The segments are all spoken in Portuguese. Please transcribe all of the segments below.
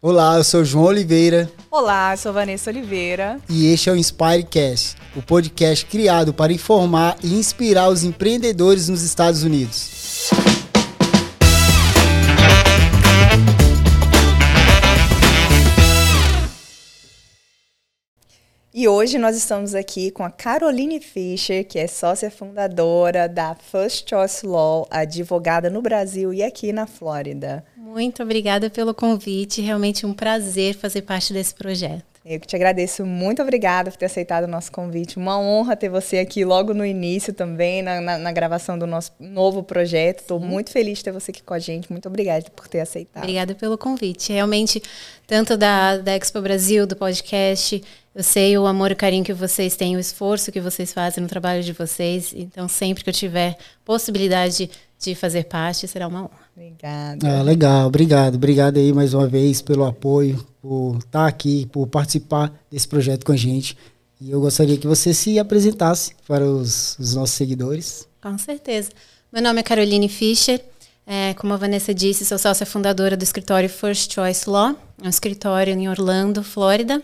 Olá, eu sou João Oliveira. Olá, eu sou Vanessa Oliveira. E este é o Inspirecast, o podcast criado para informar e inspirar os empreendedores nos Estados Unidos. E hoje nós estamos aqui com a Caroline Fischer, que é sócia fundadora da First Choice Law, advogada no Brasil e aqui na Flórida. Muito obrigada pelo convite, realmente um prazer fazer parte desse projeto. Eu que te agradeço, muito obrigada por ter aceitado o nosso convite. Uma honra ter você aqui logo no início também, na, na, na gravação do nosso novo projeto. Estou muito feliz de ter você aqui com a gente. Muito obrigada por ter aceitado. Obrigada pelo convite. Realmente, tanto da, da Expo Brasil, do podcast, eu sei o amor e o carinho que vocês têm, o esforço que vocês fazem no trabalho de vocês. Então, sempre que eu tiver possibilidade de fazer parte, será uma honra. Obrigada. Ah, legal, obrigado. Obrigado aí mais uma vez pelo apoio, por estar aqui, por participar desse projeto com a gente. E eu gostaria que você se apresentasse para os, os nossos seguidores. Com certeza. Meu nome é Caroline Fischer. É, como a Vanessa disse, sou sócia fundadora do escritório First Choice Law, é um escritório em Orlando, Flórida,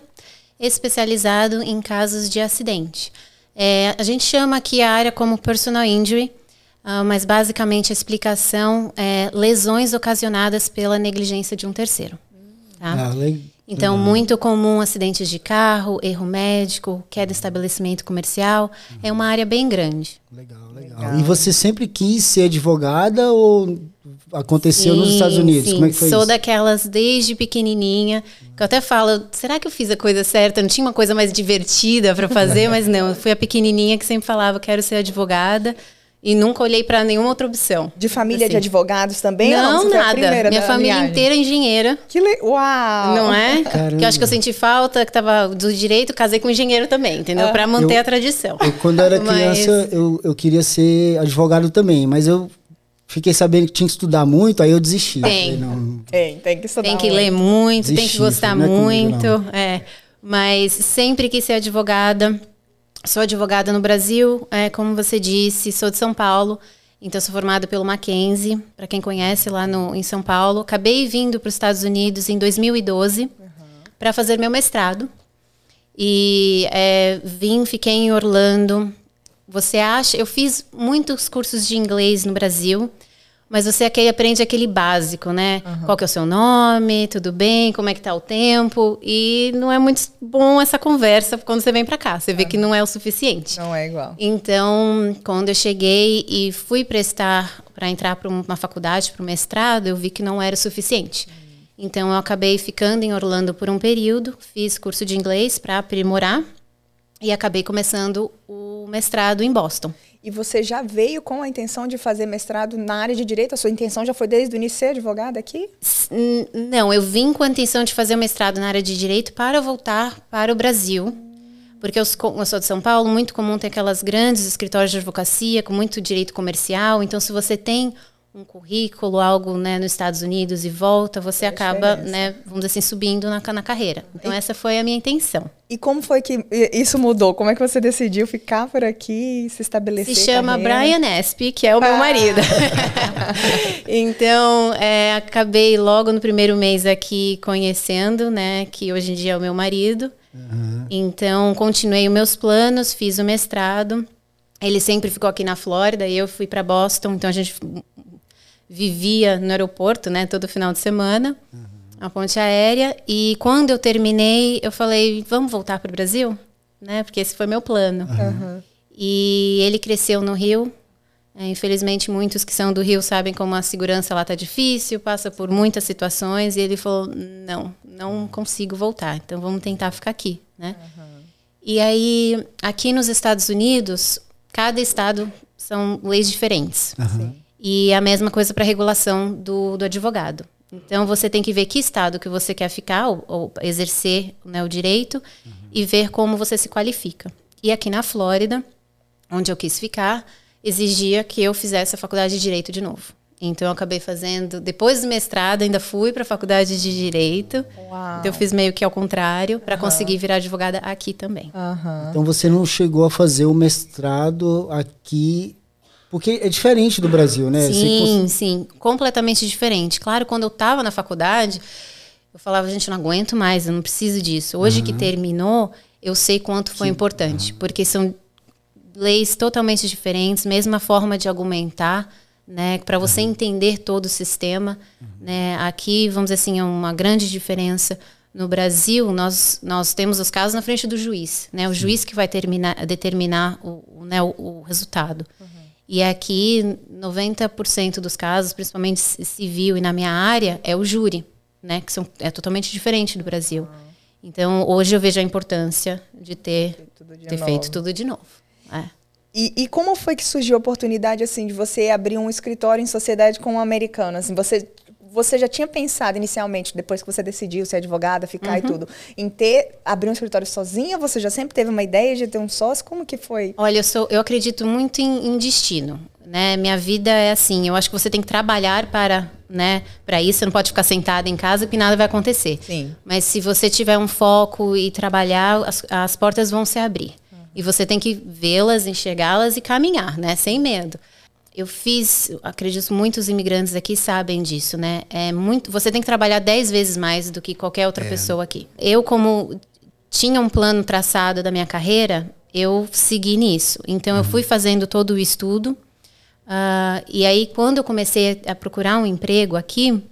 especializado em casos de acidente. É, a gente chama aqui a área como personal injury, Uh, mas basicamente a explicação é lesões ocasionadas pela negligência de um terceiro. Tá? Ah, então, muito comum acidentes de carro, erro médico, queda de estabelecimento comercial. Uhum. É uma área bem grande. Legal, legal, legal. E você sempre quis ser advogada ou aconteceu sim, nos Estados Unidos? Sim. Como é que foi Sou isso? daquelas desde pequenininha, que eu até falo, será que eu fiz a coisa certa? Não tinha uma coisa mais divertida para fazer, mas não, eu fui a pequenininha que sempre falava, quero ser advogada. E nunca olhei para nenhuma outra opção. De família assim. de advogados também? Não, não nada. Minha família viagem? inteira é engenheira. Que le... Uau! Não é? Caramba. Que eu acho que eu senti falta, que tava do direito, casei com um engenheiro também, entendeu? Ah. Para manter eu, a tradição. Eu, quando eu era criança, mas... eu, eu queria ser advogado também, mas eu fiquei sabendo que tinha que estudar muito, aí eu desisti. Tem. Falei, tem, tem que estudar Tem que muito. ler muito, desisti, tem que gostar é muito. Comigo, é. Mas sempre quis ser advogada. Sou advogada no Brasil, é, como você disse, sou de São Paulo. Então, sou formada pelo Mackenzie, para quem conhece lá no, em São Paulo. Acabei vindo para os Estados Unidos em 2012 uhum. para fazer meu mestrado. E é, vim, fiquei em Orlando. Você acha? Eu fiz muitos cursos de inglês no Brasil. Mas você aqui aprende aquele básico, né? Uhum. Qual que é o seu nome? Tudo bem? Como é que tá o tempo? E não é muito bom essa conversa quando você vem para cá. Você uhum. vê que não é o suficiente. Não é igual. Então, quando eu cheguei e fui prestar para entrar para uma faculdade, para o mestrado, eu vi que não era o suficiente. Uhum. Então, eu acabei ficando em Orlando por um período, fiz curso de inglês para aprimorar e acabei começando o mestrado em Boston. E você já veio com a intenção de fazer mestrado na área de direito? A sua intenção já foi desde o início ser advogada aqui? Não, eu vim com a intenção de fazer o mestrado na área de direito para voltar para o Brasil. Porque eu sou de São Paulo, muito comum ter aquelas grandes escritórios de advocacia com muito direito comercial. Então, se você tem um currículo, algo né, nos Estados Unidos e volta, você é acaba, né, vamos dizer assim, subindo na, na carreira. Então, e, essa foi a minha intenção. E como foi que isso mudou? Como é que você decidiu ficar por aqui, se estabelecer? Se chama carreira? Brian Esp, que é o meu ah. marido. então, é, acabei logo no primeiro mês aqui conhecendo, né, que hoje em dia é o meu marido. Uhum. Então, continuei os meus planos, fiz o mestrado. Ele sempre ficou aqui na Flórida e eu fui para Boston, então a gente vivia no aeroporto, né, todo final de semana, uhum. a ponte aérea. E quando eu terminei, eu falei, vamos voltar para o Brasil, né, porque esse foi meu plano. Uhum. E ele cresceu no Rio. É, infelizmente, muitos que são do Rio sabem como a segurança lá está difícil, passa por muitas situações. E ele falou, não, não consigo voltar. Então vamos tentar ficar aqui, né? Uhum. E aí, aqui nos Estados Unidos, cada estado são leis diferentes. Uhum. E a mesma coisa para a regulação do, do advogado. Então você tem que ver que estado que você quer ficar ou, ou exercer né, o direito uhum. e ver como você se qualifica. E aqui na Flórida, onde eu quis ficar, exigia que eu fizesse a faculdade de direito de novo. Então eu acabei fazendo, depois do mestrado, ainda fui para a faculdade de direito. Uau. Então eu fiz meio que ao contrário para uhum. conseguir virar advogada aqui também. Uhum. Então você não chegou a fazer o mestrado aqui porque é diferente do Brasil, né? Sim, sim, completamente diferente. Claro, quando eu estava na faculdade, eu falava, gente, não aguento mais, eu não preciso disso. Hoje uhum. que terminou, eu sei quanto foi Sim. importante, uhum. porque são leis totalmente diferentes, mesma forma de argumentar, né, para você uhum. entender todo o sistema, uhum. né? Aqui, vamos dizer assim, é uma grande diferença. No Brasil, nós, nós temos os casos na frente do juiz, né? O Sim. juiz que vai terminar, determinar o, o, né, o, o resultado. Uhum. E aqui, 90% dos casos, principalmente civil e na minha área, é o júri, né? Que são, é totalmente diferente do Brasil. Uhum. Então, hoje eu vejo a importância de ter, ter feito tudo de novo. É. E, e, como foi que surgiu a oportunidade assim de você abrir um escritório em sociedade com um americano? Assim, você você já tinha pensado inicialmente, depois que você decidiu ser advogada, ficar uhum. e tudo, em ter abrir um escritório sozinha? Você já sempre teve uma ideia de ter um sócio? Como que foi? Olha, eu sou, eu acredito muito em, em destino. Né? Minha vida é assim. Eu acho que você tem que trabalhar para, né, para isso. Você não pode ficar sentada em casa que nada vai acontecer. Sim. Mas se você tiver um foco e trabalhar, as, as portas vão se abrir. E você tem que vê-las, enxergá-las e caminhar, né? Sem medo. Eu fiz, acredito muitos imigrantes aqui sabem disso, né? É muito, você tem que trabalhar dez vezes mais do que qualquer outra é. pessoa aqui. Eu como tinha um plano traçado da minha carreira, eu segui nisso. Então uhum. eu fui fazendo todo o estudo. Uh, e aí quando eu comecei a procurar um emprego aqui,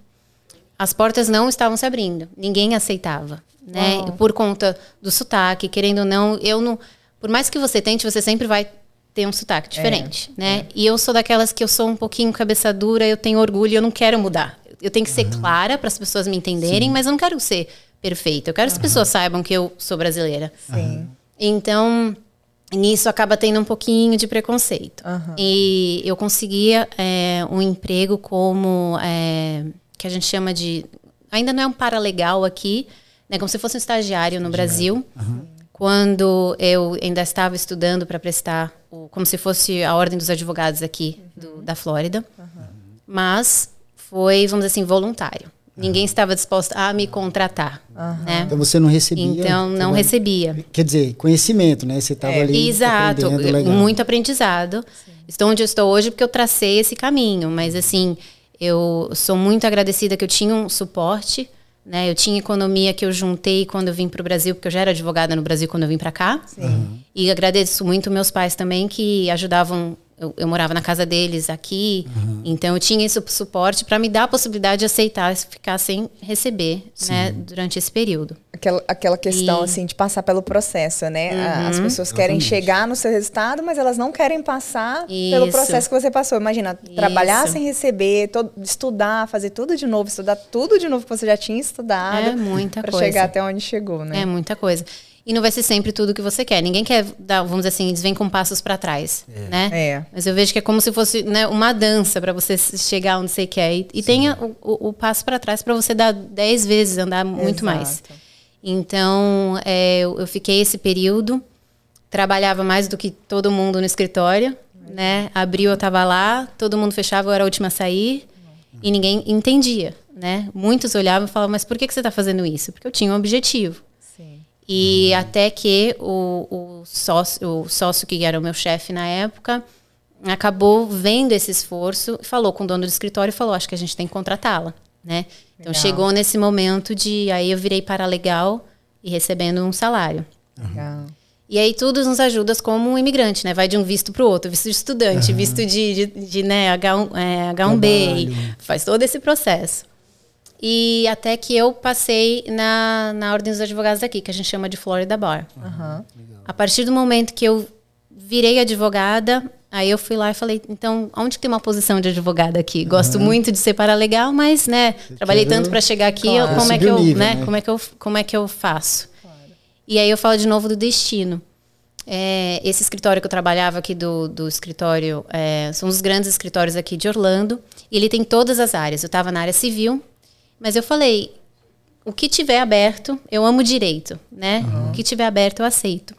as portas não estavam se abrindo. Ninguém aceitava, né? Uhum. Por conta do sotaque, querendo ou não, eu não por mais que você tente, você sempre vai ter um sotaque diferente, é, né? É. E eu sou daquelas que eu sou um pouquinho cabeça dura, eu tenho orgulho, eu não quero mudar. Eu tenho que ser uhum. clara para as pessoas me entenderem, Sim. mas eu não quero ser perfeita. Eu quero que as pessoas saibam que eu sou brasileira. Sim. Então, nisso acaba tendo um pouquinho de preconceito. Uhum. E eu conseguia é, um emprego como é, que a gente chama de ainda não é um paralegal aqui, né? Como se fosse um estagiário no Brasil. Uhum quando eu ainda estava estudando para prestar, o, como se fosse a ordem dos advogados aqui do, da Flórida. Uhum. Mas foi, vamos dizer assim, voluntário. Ninguém estava disposto a me contratar. Uhum. Né? Então você não recebia? Então não recebia. Quer dizer, conhecimento, né? Você estava é, ali. Exato, muito aprendizado. Sim. Estou onde eu estou hoje porque eu tracei esse caminho. Mas assim, eu sou muito agradecida que eu tinha um suporte né? Eu tinha economia que eu juntei quando eu vim para o Brasil, porque eu já era advogada no Brasil quando eu vim para cá. Uhum. E agradeço muito meus pais também que ajudavam. Eu, eu morava na casa deles aqui, uhum. então eu tinha esse suporte para me dar a possibilidade de aceitar ficar sem receber, né, durante esse período. Aquela, aquela questão e... assim de passar pelo processo, né? Uhum. As pessoas querem chegar no seu resultado, mas elas não querem passar Isso. pelo processo que você passou. Imagina, Isso. trabalhar sem receber, todo, estudar, fazer tudo de novo, estudar tudo de novo que você já tinha estudado. É muita coisa. Para chegar até onde chegou, né? É muita coisa. E não vai ser sempre tudo que você quer. Ninguém quer dar, vamos dizer assim, eles vêm com passos para trás, é. né? É. Mas eu vejo que é como se fosse né, uma dança para você chegar onde você quer. E, e tenha o, o, o passo para trás para você dar dez vezes, andar muito Exato. mais. Então, é, eu, eu, fiquei esse período, trabalhava mais do que todo mundo no escritório, né? Abriu, eu estava lá, todo mundo fechava, eu era a última a sair. E ninguém entendia, né? Muitos olhavam e falavam, mas por que, que você está fazendo isso? Porque eu tinha um objetivo. E uhum. até que o, o, sócio, o sócio que era o meu chefe na época acabou vendo esse esforço, falou com o dono do escritório e falou: acho que a gente tem que contratá-la. Né? Então Legal. chegou nesse momento de aí eu virei para legal e recebendo um salário. Legal. E aí tudo nos ajuda como um imigrante, né? Vai de um visto para o outro, visto de estudante, uhum. visto de, de, de né, H1, é, H1B, faz todo esse processo. E até que eu passei na, na Ordem dos Advogados daqui, que a gente chama de Florida Bar. Uhum. A partir do momento que eu virei advogada, aí eu fui lá e falei, então, onde tem uma posição de advogada aqui? Gosto uhum. muito de ser paralegal, mas, né, Você trabalhei tanto para chegar aqui, claro. como, é que eu, nível, né, né? como é que eu, como é que eu faço? Claro. E aí eu falo de novo do destino. É, esse escritório que eu trabalhava aqui do, do escritório, é, são os grandes escritórios aqui de Orlando, e ele tem todas as áreas. Eu estava na área civil, mas eu falei, o que tiver aberto, eu amo direito, né? Uhum. O que tiver aberto, eu aceito.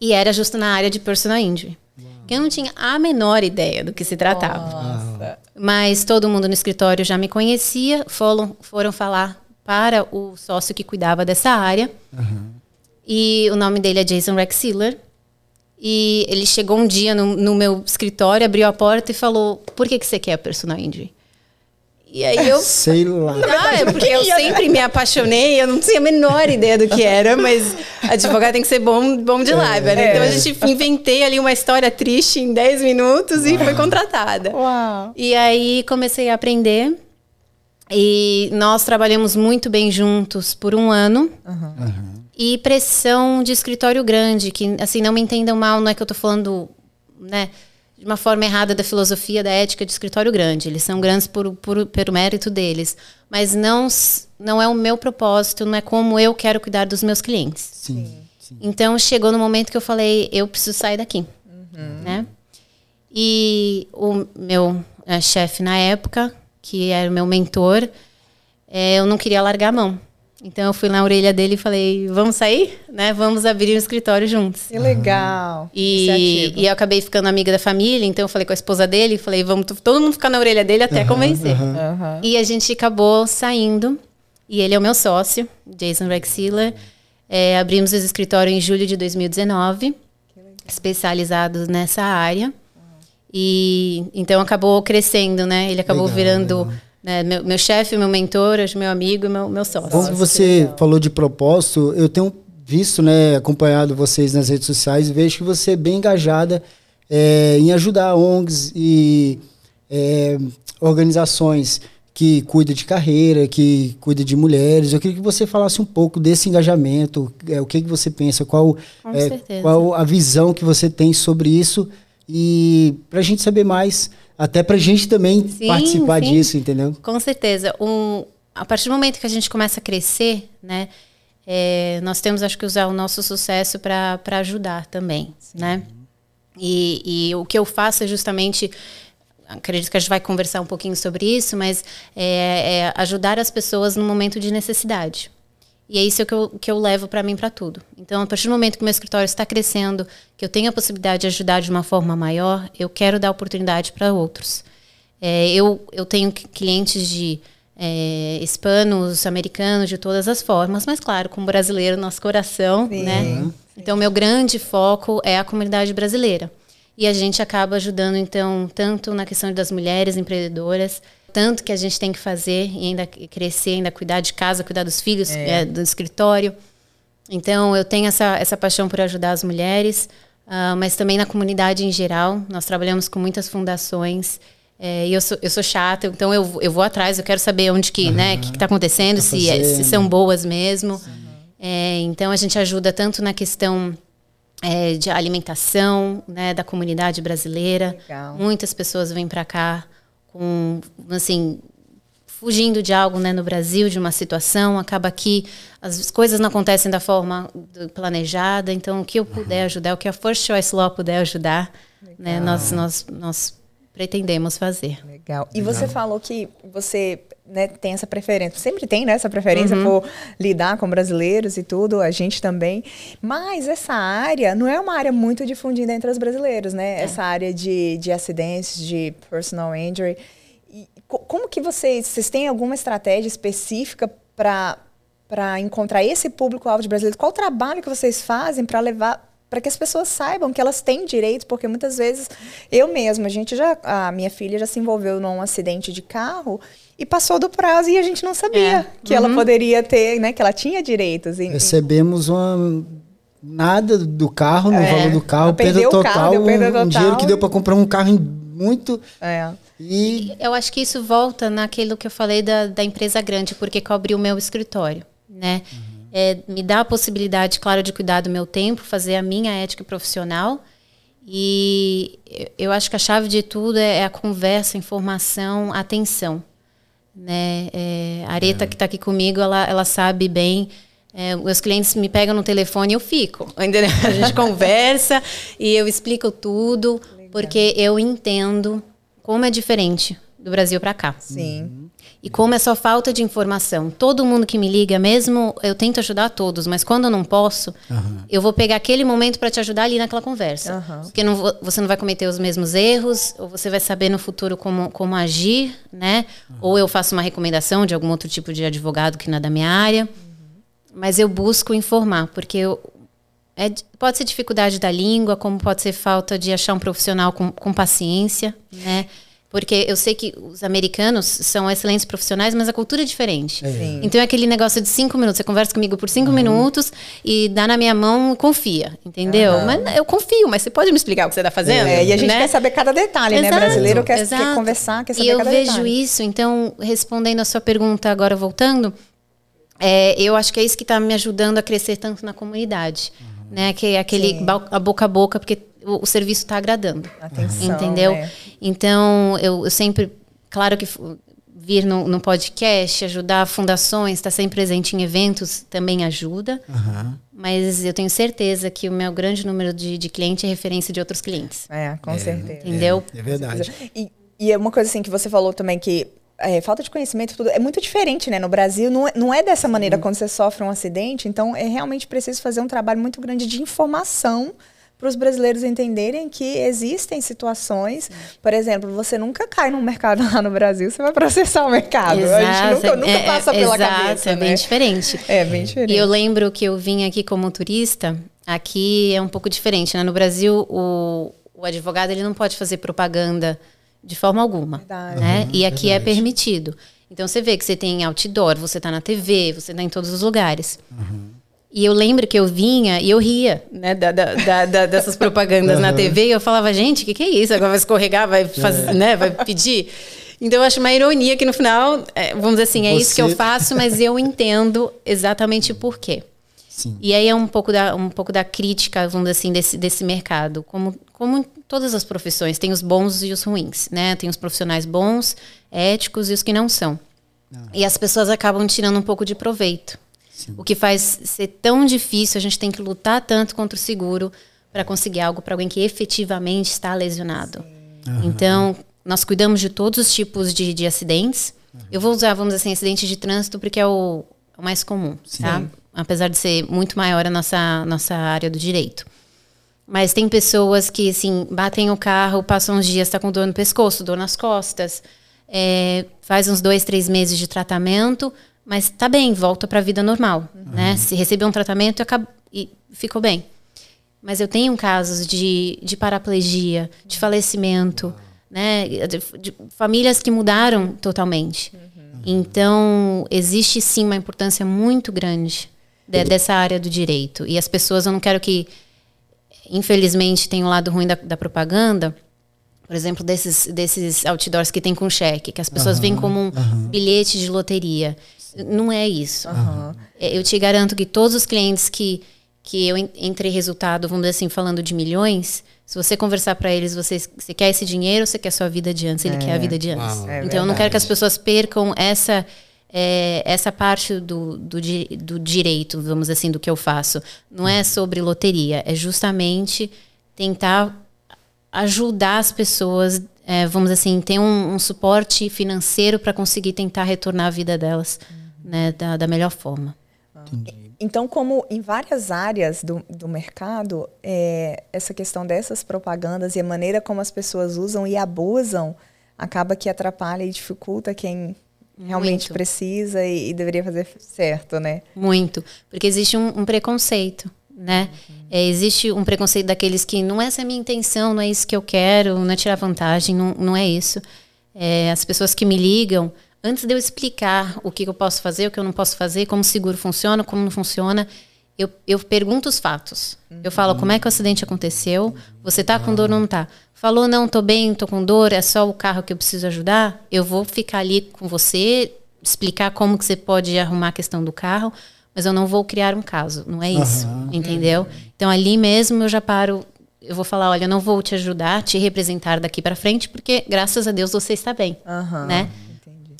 E era justo na área de personal injury. Que eu não tinha a menor ideia do que se tratava. Nossa. Mas todo mundo no escritório já me conhecia, foram, foram falar para o sócio que cuidava dessa área. Uhum. E o nome dele é Jason Rexiller. E ele chegou um dia no, no, meu escritório, abriu a porta e falou: Por que, que você quer personal injury? E aí eu. Sei lá. Ah, é porque eu sempre me apaixonei, eu não tinha a menor ideia do que era, mas advogado tem que ser bom, bom de lábia, né? Então a gente inventei ali uma história triste em 10 minutos e foi contratada. Uau. E aí comecei a aprender. E nós trabalhamos muito bem juntos por um ano. E pressão de escritório grande, que assim, não me entendam mal, não é que eu tô falando, né? De uma forma errada da filosofia, da ética de escritório grande. Eles são grandes por, por, pelo mérito deles. Mas não, não é o meu propósito, não é como eu quero cuidar dos meus clientes. Sim. sim. Então, chegou no momento que eu falei, eu preciso sair daqui. Uhum. Né? E o meu é, chefe na época, que era o meu mentor, é, eu não queria largar a mão. Então eu fui na orelha dele e falei, vamos sair? Né? Vamos abrir um escritório juntos. Que legal. E, e eu acabei ficando amiga da família, então eu falei com a esposa dele e falei, vamos todo mundo ficar na orelha dele até uhum, convencer. Uhum. Uhum. E a gente acabou saindo. E ele é o meu sócio, Jason Rexiller. É, abrimos esse escritório em julho de 2019, especializado nessa área. E então acabou crescendo, né? Ele acabou legal, virando. Legal né? Meu, meu chefe, meu mentor, meu amigo e meu, meu sócio. Como você falou de propósito, eu tenho visto, né, acompanhado vocês nas redes sociais e vejo que você é bem engajada é, em ajudar ONGs e é, organizações que cuidam de carreira, que cuidam de mulheres. Eu queria que você falasse um pouco desse engajamento, é, o que, que você pensa, qual, é, qual a visão que você tem sobre isso e para a gente saber mais até para a gente também sim, participar sim. disso, entendeu? Com certeza. Um, a partir do momento que a gente começa a crescer, né? É, nós temos, acho que, usar o nosso sucesso para ajudar também, sim. né? E, e o que eu faço é justamente acredito que a gente vai conversar um pouquinho sobre isso, mas é, é ajudar as pessoas no momento de necessidade. E é isso que eu, que eu levo para mim para tudo. Então, a partir do momento que o meu escritório está crescendo, que eu tenho a possibilidade de ajudar de uma forma maior, eu quero dar oportunidade para outros. É, eu, eu tenho clientes de é, hispanos, americanos, de todas as formas, mas claro, como brasileiro, nosso coração, Sim. né? Então, meu grande foco é a comunidade brasileira. E a gente acaba ajudando, então, tanto na questão das mulheres empreendedoras, tanto que a gente tem que fazer e ainda crescer, ainda cuidar de casa, cuidar dos filhos, é. É, do escritório. Então, eu tenho essa, essa paixão por ajudar as mulheres, uh, mas também na comunidade em geral. Nós trabalhamos com muitas fundações. É, e eu sou, eu sou chata, então eu, eu vou atrás, eu quero saber onde que, uhum. né, o que está acontecendo, se, é, se são boas mesmo. É, então, a gente ajuda tanto na questão é, de alimentação né, da comunidade brasileira. Legal. Muitas pessoas vêm para cá com, assim, fugindo de algo né, no Brasil, de uma situação, acaba que as coisas não acontecem da forma planejada, então o que eu puder ajudar, o que a First Choice Law puder ajudar, né, nós, nós, nós pretendemos fazer. Legal. E Legal. você falou que você né, tem essa preferência, sempre tem né, essa preferência uhum. por lidar com brasileiros e tudo, a gente também. Mas essa área não é uma área muito difundida entre os brasileiros, né? É. Essa área de, de acidentes, de personal injury. E como que vocês, vocês têm alguma estratégia específica para para encontrar esse público-alvo de brasileiros? Qual o trabalho que vocês fazem para levar para que as pessoas saibam que elas têm direitos, porque muitas vezes eu mesma, a gente já a minha filha já se envolveu num acidente de carro e passou do prazo e a gente não sabia é. que uhum. ela poderia ter, né, que ela tinha direitos. E, Recebemos uma nada do carro, no é. valor do carro, perda total, carro, perda total, um, dinheiro que deu para comprar um carro muito é. E eu acho que isso volta naquilo que eu falei da, da empresa grande, porque cobre o meu escritório, né? Uhum é, me dá a possibilidade, claro, de cuidar do meu tempo, fazer a minha ética profissional. E eu acho que a chave de tudo é, a conversa, a informação, a atenção. Né? É, a Areta, é. que está aqui comigo, ela, ela sabe bem. É, meus clientes me pegam no telefone e eu fico. Entendeu? A gente conversa e eu explico tudo, Legal. porque eu entendo como é diferente do Brasil para cá. Sim. Uhum. E como é só falta de informação. Todo mundo que me liga, mesmo eu tento ajudar todos, mas quando eu não posso, uhum. eu vou pegar aquele momento para te ajudar ali naquela conversa. Uhum. Porque não, você não vai cometer os mesmos erros, ou você vai saber no futuro como, como agir, né? Uhum. Ou eu faço uma recomendação de algum outro tipo de advogado que não é da minha área. Mas eu busco informar, porque eu, é, pode ser dificuldade da língua, como pode ser falta de achar um profissional com, com paciência, né? Porque eu sei que os americanos são excelentes profissionais, mas a cultura é diferente. Sim. Então é aquele negócio de cinco minutos. Você conversa comigo por cinco minutos e dá na minha mão confia, entendeu? Mas eu confio, mas você pode me explicar o que você está fazendo? É, e a gente né? quer saber cada detalhe, né? Exato, Brasileiro quer, quer conversar, quer saber E eu cada vejo detalhe. isso, então, respondendo a sua pergunta agora, voltando, é, eu acho que é isso que está me ajudando a crescer tanto na comunidade. Né? Que é aquele Sim. a boca a boca, porque o, o serviço está agradando. Atenção, entendeu? né? Então, eu, eu sempre, claro que vir no, no podcast, ajudar fundações, estar sempre presente em eventos também ajuda. Mas eu tenho certeza que o meu grande número de, de cliente é referência de outros clientes. É, com certeza. Entendeu? É verdade. E, e é uma coisa assim que você falou também que é, falta de conhecimento tudo é muito diferente, né? No Brasil não é, não é dessa maneira quando você sofre um acidente, então é realmente preciso fazer um trabalho muito grande de informação para os brasileiros entenderem que existem situações, por exemplo, você nunca cai num mercado lá no Brasil, você vai processar o mercado. a gente nunca, nunca é- passa é- pela exato, cabeça, é né? bem diferente. É bem diferente. E eu lembro que eu vim aqui como turista, aqui é um pouco diferente, né? No Brasil, o, o advogado ele não pode fazer propaganda de forma alguma, Verdade. né? e aqui é permitido. Então você vê que você tem outdoor, você tá na TV, você tá em todos os lugares. E eu lembro que eu vinha e eu ria, né, da, da- da- dessas propagandas na TV, e eu falava, gente, o que, que é isso? Agora vai escorregar, vai fazer, né, vai pedir. Então eu acho uma ironia que no final, é, vamos dizer assim, é isso que eu Você- faço, mas eu entendo exatamente por quê. Sim. E aí é um pouco da, um pouco da crítica, vamos dizer assim, desse, desse mercado. Como, como em todas as profissões, tem os bons e os ruins, né? Tem os profissionais bons, éticos e os que não são. E as pessoas acabam tirando um pouco de proveito. O que faz ser tão difícil, a gente tem que lutar tanto contra o seguro para conseguir algo para alguém que efetivamente está lesionado. Então, nós cuidamos de todos os tipos de, de acidentes. Eu vou usar, vamos dizer assim, acidente de trânsito porque é o, o mais comum, tá? Apesar de ser muito maior a nossa, nossa área do direito. Mas tem pessoas que, assim, batem o carro, passam uns dias, tá com dor no pescoço, dor nas costas, é, faz uns dois, três meses de tratamento, mas tá bem, volta para a vida normal, né? Se recebeu um tratamento acab- e ficou bem. Mas eu tenho casos de, de paraplegia, de falecimento, né? De, de famílias que mudaram totalmente. Então, existe sim uma importância muito grande de- dessa área do direito. E as pessoas, eu não quero que, infelizmente, tem o lado ruim da, da propaganda, por exemplo, desses, desses outdoors que tem com cheque, que as pessoas veem como um bilhete de loteria. Não é isso. É, Eu te garanto que todos os clientes que, que eu en- entrei resultado, vamos dizer assim, falando de milhões, se você conversar para eles, você, você quer esse dinheiro ou você quer sua vida de antes? Ele quer a vida de antes. É então eu não quero que as pessoas percam essa, é, essa parte do, do, do direito, vamos dizer assim, do que eu faço. Não é sobre loteria, é justamente tentar ajudar as pessoas, é, vamos dizer assim, ter um, um suporte financeiro para conseguir tentar retornar a vida delas né, da, da melhor forma. Então, como em várias áreas do, do mercado, é, essa questão dessas propagandas e a maneira como as pessoas usam e abusam acaba que atrapalha e dificulta quem realmente Muito. precisa e, e deveria fazer certo, né? Muito. Porque existe um, um preconceito, né? É, existe um preconceito daqueles que não essa é a minha intenção, não é isso que eu quero, não é tirar vantagem, não, não é isso. É, as pessoas que me ligam, antes de eu explicar o que eu posso fazer, o que eu não posso fazer, como o seguro funciona, como não funciona, eu, eu pergunto os fatos. Eu falo como é que o acidente aconteceu, você tá com dor ou não tá? Falou, não, tô bem, tô com dor, é só o carro que eu preciso ajudar, eu vou ficar ali com você, explicar como que você pode arrumar a questão do carro, mas eu não vou criar um caso, não é isso, entendeu? Então ali mesmo eu já paro, eu vou falar, olha, eu não vou te ajudar, te representar daqui para frente, porque graças a Deus você está bem, Aham, né?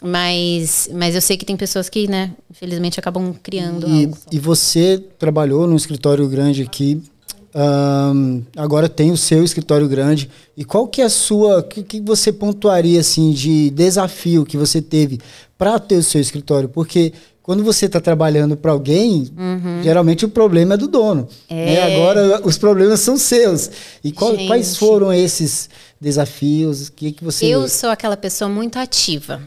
Mas, mas eu sei que tem pessoas que, né, infelizmente acabam criando E, algo. e você trabalhou num escritório grande aqui. ahn, agora tem o seu escritório grande. E qual que é a sua. O que, que você pontuaria assim de desafio que você teve para ter o seu escritório? Porque quando você está trabalhando para alguém, Uhum. geralmente o problema é do dono. né? Agora os problemas são seus. E qual- quais foram esses desafios? O que, que você. Eu sou aquela pessoa muito ativa.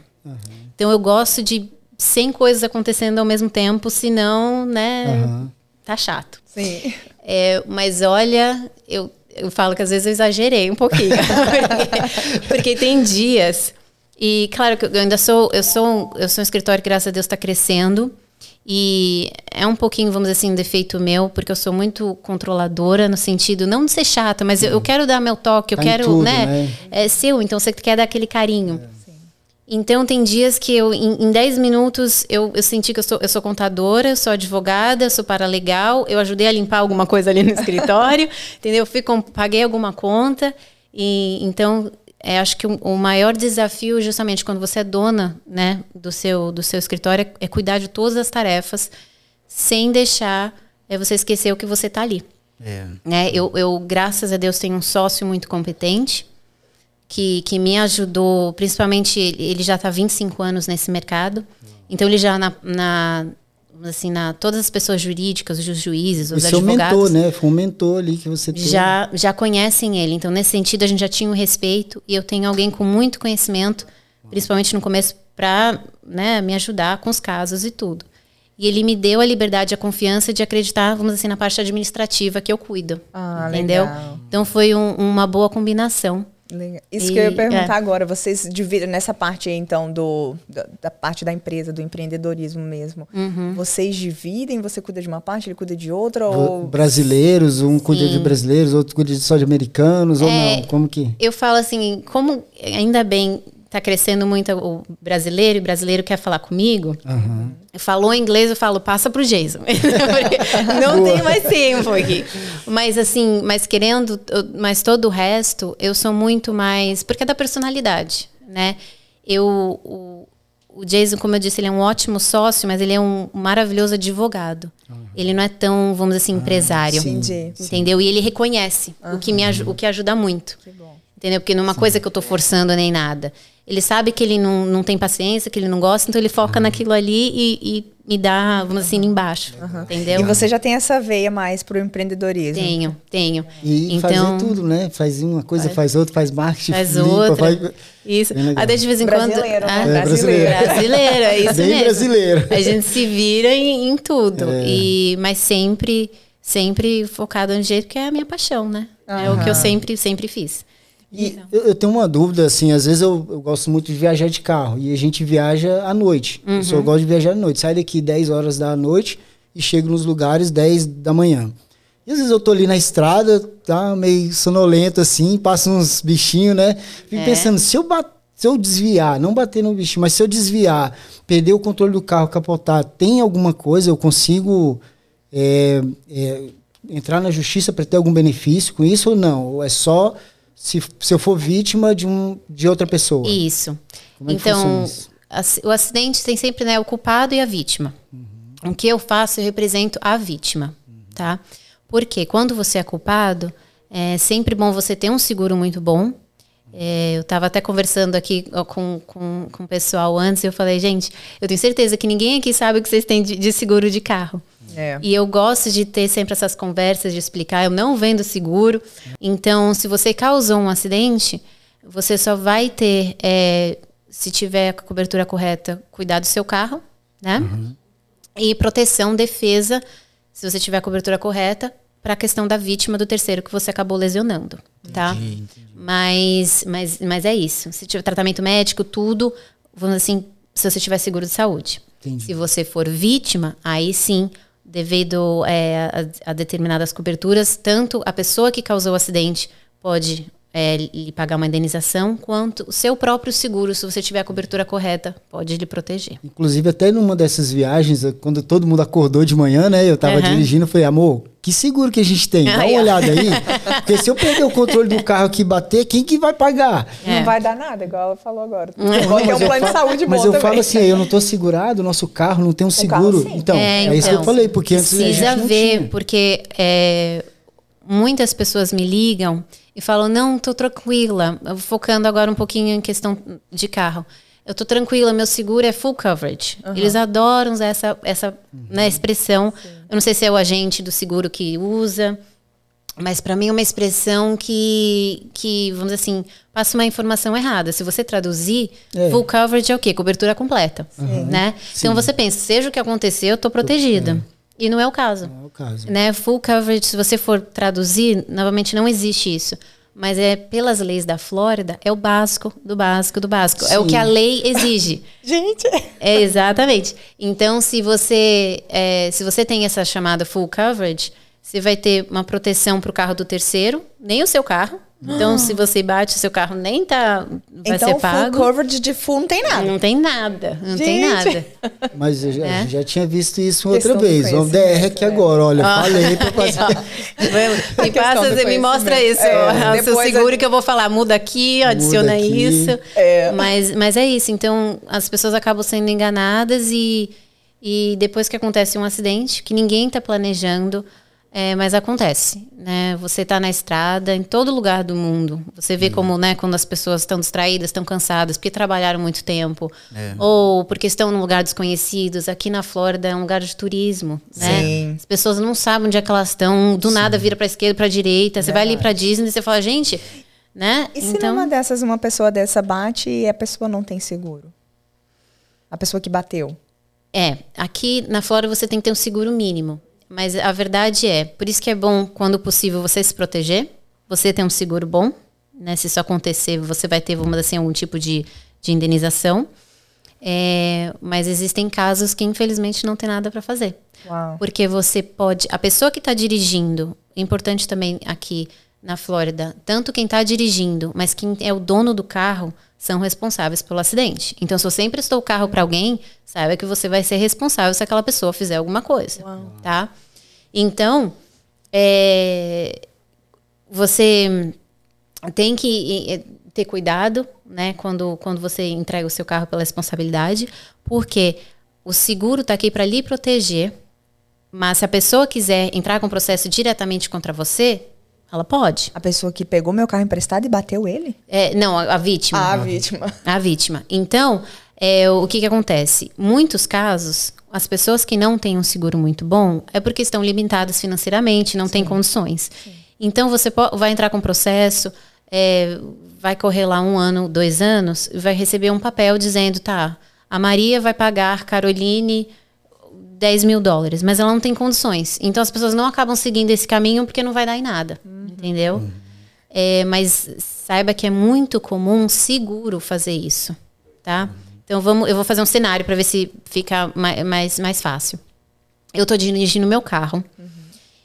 Então eu gosto de 100 coisas acontecendo ao mesmo tempo, senão, né, Aham. tá chato. Sim. É, mas olha, eu, eu falo que às vezes eu exagerei um pouquinho. porque, porque, tem dias. E claro que eu ainda sou, eu sou, eu sou um escritório que, graças a Deus, está crescendo. E é um pouquinho, vamos dizer assim, um defeito meu, porque eu sou muito controladora no sentido, não de ser chata, mas eu, eu quero dar meu toque, eu tá quero, tudo, né, né? É seu, então você quer dar aquele carinho. É. Então tem dias que eu, em, 10 minutos, eu, eu senti que eu sou, eu sou contadora, eu sou advogada, sou paralegal, eu ajudei a limpar alguma coisa ali no escritório, entendeu? Eu fui, paguei alguma conta. E então é, acho que o, o, maior desafio, justamente quando você é dona né, do, seu, do seu escritório, é, é cuidar de todas as tarefas, sem deixar é, você esquecer o que você está ali. É. Né? Eu, eu, graças a Deus, tenho um sócio muito competente que, que me ajudou, principalmente ele já está 25 anos nesse mercado, então ele já na, na assim, na todas as pessoas jurídicas, os juízes, os Esse advogados. Mentor, né? Foi um mentor ali que você teve. Já, já conhecem ele. Então, nesse sentido, a gente já tinha um respeito e eu tenho alguém com muito conhecimento, principalmente no começo, para né, me ajudar com os casos e tudo. E ele me deu a liberdade, a confiança de acreditar, vamos assim, na parte administrativa que eu cuido. Ah, entendeu? Legal. Então foi um, uma boa combinação. Isso e, que eu ia perguntar é. agora, vocês dividem nessa parte aí, então, do, da, da, parte da empresa, do empreendedorismo mesmo. Uhum. Vocês dividem, você cuida de uma parte, ele cuida de outra? Ou... Brasileiros, um cuida de brasileiros, outro cuida só de americanos, é, ou não? Como que? Eu falo assim, como ainda bem está crescendo muito o brasileiro e o brasileiro quer falar comigo. Uhum. Falou inglês, eu falo, passa pro Jason. não tem mais tempo aqui. Mas assim, mas querendo, mas todo o resto, eu sou muito mais. Porque é da personalidade, né? Eu. O, o Jason, como eu disse, ele é um ótimo sócio, mas ele é um maravilhoso advogado. Uhum. Ele não é tão, vamos dizer assim, empresário. Ah, sim, entendeu? Sim. E ele reconhece, uhum. o, que me, o que ajuda muito. Que bom. Entendeu? Porque não é uma coisa que eu estou forçando nem nada. Ele sabe que ele não, não tem paciência, que ele não gosta, então ele foca uhum. naquilo ali e, e me dá, vamos assim, embaixo. Uhum. Entendeu? E você já tem essa veia mais pro empreendedorismo? Tenho, tenho. E então, fazer tudo, né? Faz uma coisa, faz, faz outra, faz marketing, faz limpa, outra. Faz... Isso. Até de vez em brasileiro, quando. Ah, é, brasileiro. Brasileiro, é isso Bem mesmo. brasileiro. A gente se vira em, em tudo. É. E, mas sempre, sempre focado no jeito que é a minha paixão, né? Uhum. É o que eu sempre, sempre fiz. E eu, eu, tenho uma dúvida, assim, às vezes eu, eu, gosto muito de viajar de carro e a gente viaja à noite. Uhum. Eu só gosto de viajar à noite. Sai daqui 10 horas da noite e chego nos lugares 10 da manhã. E às vezes eu tô ali na estrada, tá meio sonolento assim, passa uns bichinhos, né? Fico é. pensando, se eu, bat, se eu desviar, não bater no bichinho, mas se eu desviar, perder o controle do carro, capotar, tem alguma coisa, eu consigo é, é, entrar na justiça para ter algum benefício com isso ou não? Ou é só se, se eu for vítima de, um, de outra pessoa. Isso. É então, isso? o acidente tem sempre né, o culpado e a vítima. Uhum. O que eu faço, eu represento a vítima, uhum. tá? Porque quando você é culpado, é sempre bom você ter um seguro muito bom. É, eu estava até conversando aqui com, com, com o pessoal antes e eu falei, gente, eu tenho certeza que ninguém aqui sabe o que vocês têm de, de seguro de carro. É. E eu gosto de ter sempre essas conversas, de explicar. Eu não vendo seguro. Então, se você causou um acidente, você só vai ter, é, se tiver a cobertura correta, cuidar do seu carro, né? Uhum. E proteção, defesa, se você tiver a cobertura correta, para a questão da vítima do terceiro que você acabou lesionando, tá? Entendi, entendi. Mas, mas, mas é isso. Se tiver tratamento médico, tudo, vamos assim, se você tiver seguro de saúde. Entendi. Se você for vítima, aí sim devido é, a, a, determinadas coberturas, tanto a pessoa que causou o acidente pode é, lhe pagar uma indenização, quanto o seu próprio seguro, se você tiver a cobertura correta, pode lhe proteger. Inclusive, até numa dessas viagens, quando todo mundo acordou de manhã, né? Eu estava uhum. dirigindo, falei, amor, que seguro que a gente tem? Dá uma olhada aí. Porque se eu perder o controle do carro aqui e bater, quem que vai pagar? É. Não vai dar nada, igual ela falou agora. Não, é um plano falo, de saúde Mas eu também. falo assim, eu não estou segurado, o nosso carro não tem um seguro. Carro, então, é, é, isso que eu então, falei, porque antes a gente não ver, tinha. porque é, muitas pessoas me ligam e falam: não, estou tranquila. Focando agora um pouquinho em questão de carro. Eu estou tranquila, meu seguro é full coverage. Uhum. Eles adoram usar essa, essa uhum. né, expressão. Sim. Eu não sei se é o agente do seguro que usa, mas para mim é uma expressão que, que, vamos dizer assim, passa uma informação errada. Se você traduzir, é. full coverage é o quê? Cobertura completa. Uhum. Né? Então você pensa, seja o que acontecer, eu estou protegida. É. E não é o caso. Não é o caso. Né? Full coverage, se você for traduzir, novamente não existe isso. Mas é pelas leis da Flórida, é o básico do básico do básico. Sim. É o que a lei exige. Gente! É, exatamente. Então, se você, é, se você tem essa chamada full coverage, você vai ter uma proteção para o carro do terceiro, nem o seu carro, então, se você bate, seu carro nem tá, vai então, ser pago. Full coverage de full não tem nada. Não tem nada, não Gente. tem nada. Mas eu já, é? já tinha visto isso outra vez. Vamos DR aqui é. agora, olha, ah. falei pra fazer. me passa, você me mostra isso, é, o seu seguro que eu vou falar, muda aqui, adiciona muda aqui. isso. É. Mas, mas é isso, então as pessoas acabam sendo enganadas e, e depois que acontece um acidente, que ninguém está planejando, é, mas acontece, né? Você está na estrada, em todo lugar do mundo. Você vê uhum. como, né, quando as pessoas estão distraídas, estão cansadas, porque trabalharam muito tempo, é. ou porque estão num lugar desconhecido. Aqui na Flórida é um lugar de turismo, né? Sim. As pessoas não sabem onde é que elas estão, do Sim. nada vira para esquerda, para direita. Você vai ali para Disney e você fala, gente, né? E então... se numa dessas uma pessoa dessa bate e a pessoa não tem seguro? A pessoa que bateu? É, aqui na Flórida você tem que ter um seguro mínimo. Mas a verdade é, por isso que é bom, quando possível, você se proteger. Você tem um seguro bom, né? Se isso acontecer, você vai ter, vamos dizer assim, algum tipo de, de indenização. É, mas existem casos que, infelizmente, não tem nada para fazer. Uau. Porque você pode. A pessoa que está dirigindo, importante também aqui na Flórida, tanto quem está dirigindo, mas quem é o dono do carro, são responsáveis pelo acidente. Então, se você emprestou o carro para alguém, saiba que você vai ser responsável se aquela pessoa fizer alguma coisa, Uau. tá? Então, é, você tem que ter cuidado, né, quando, quando você entrega o seu carro pela responsabilidade, porque o seguro está aqui para lhe proteger, mas se a pessoa quiser entrar com processo diretamente contra você, ela pode. A pessoa que pegou meu carro emprestado e bateu ele? É, não, a, a vítima. Ah, a vítima. A vítima. Então, é, o que, que acontece? Muitos casos, as pessoas que não têm um seguro muito bom é porque estão limitadas financeiramente, não Sim. têm condições. Sim. Então, você vai entrar com processo, é, vai correr lá um ano, dois anos, e vai receber um papel dizendo, tá, a Maria vai pagar Caroline 10 mil dólares, mas ela não tem condições. Então as pessoas não acabam seguindo esse caminho porque não vai dar em nada, uhum. entendeu? Uhum. É, mas saiba que é muito comum seguro fazer isso, tá? Uhum. Então vamos, eu vou fazer um cenário para ver se fica mais, mais, mais fácil. Eu estou dirigindo meu carro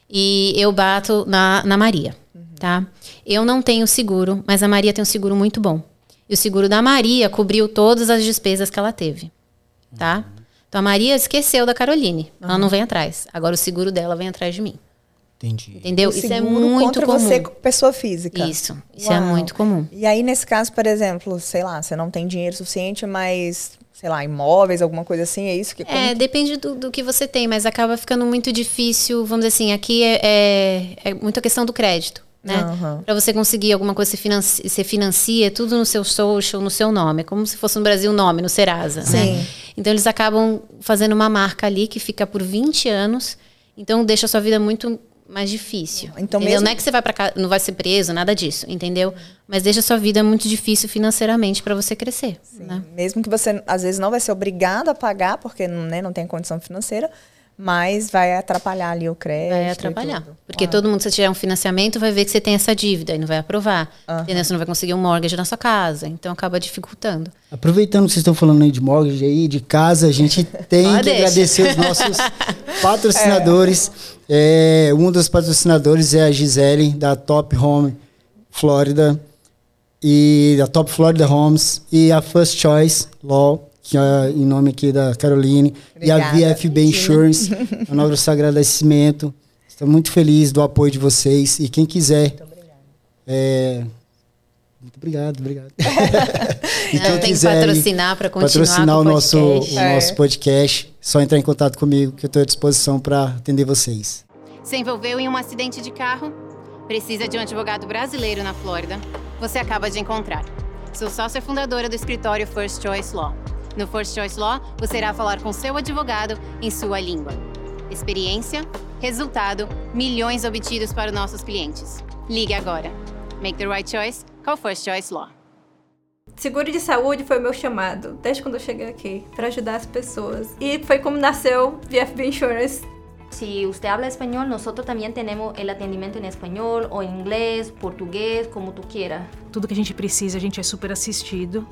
e eu bato na, na Maria, tá? Eu não tenho seguro, mas a Maria tem um seguro muito bom. E o seguro da Maria cobriu todas as despesas que ela teve, tá? Então a Maria esqueceu da Caroline. Uhum. Ela não vem atrás. Agora o seguro dela vem atrás de mim. Entendi. Entendeu? isso é muito comum. você, pessoa física. Isso. Isso é Uau. é muito comum. E aí, nesse caso, por exemplo, sei lá, você não tem dinheiro suficiente, mas, sei lá, imóveis, alguma coisa assim, é isso que. É, depende do, do que você tem, mas acaba ficando muito difícil. Vamos dizer assim, aqui é, é, é muita questão do crédito. Né? Uhum. Para você conseguir alguma coisa, você financia, você financia tudo no seu social, no seu nome. É como se fosse no Brasil o nome, no Serasa. Né? Sim. Né? Então eles acabam fazendo uma marca ali que fica por 20 anos. Então deixa a sua vida muito mais difícil. Então mesmo... não é que você vai para não vai ser preso, nada disso, entendeu? Mas deixa a sua vida muito difícil financeiramente para você crescer. Né? Mesmo que você às vezes não vai ser obrigado a pagar porque né, não tem condição financeira, mas vai atrapalhar ali o crédito. Vai atrapalhar. Porque Uau. todo mundo, se tiver um financiamento, vai ver que você tem essa dívida e não vai aprovar. Uhum. Entendeu? Você não vai conseguir um mortgage na sua casa. Então acaba dificultando. Aproveitando que vocês estão falando aí de mortgage aí, de casa, a gente tem que deixa. agradecer os nossos patrocinadores. É. É, um dos patrocinadores é a Gisele, da Top Home Florida. E da Top Florida Homes e a First Choice Law que é em nome aqui da Caroline, Obrigada. e a VFB Insurance, a nosso agradecimento. Estou muito feliz do apoio de vocês. E quem quiser. Muito obrigado. É, muito obrigado, obrigado. e quem tem quiser que patrocinar para continuar patrocinar o, nosso, o é. nosso podcast, só entrar em contato comigo que eu estou à disposição para atender vocês. Se envolveu em um acidente de carro? Precisa de um advogado brasileiro na Flórida? Você acaba de encontrar. Sou sócia fundadora do escritório First Choice Law no First Choice Law, você irá falar com seu advogado em sua língua. Experiência, resultado, milhões obtidos para nossos clientes. Ligue agora. Make the right choice. Call First Choice Law. Seguro de saúde foi o meu chamado, desde quando eu cheguei aqui, para ajudar as pessoas. E foi como nasceu VFB Insurance si usted habla español, nosotros también tenemos el atendimiento en español o inglés, portugués, como tú quieras. Tudo que a gente precisa, a gente é super assistido.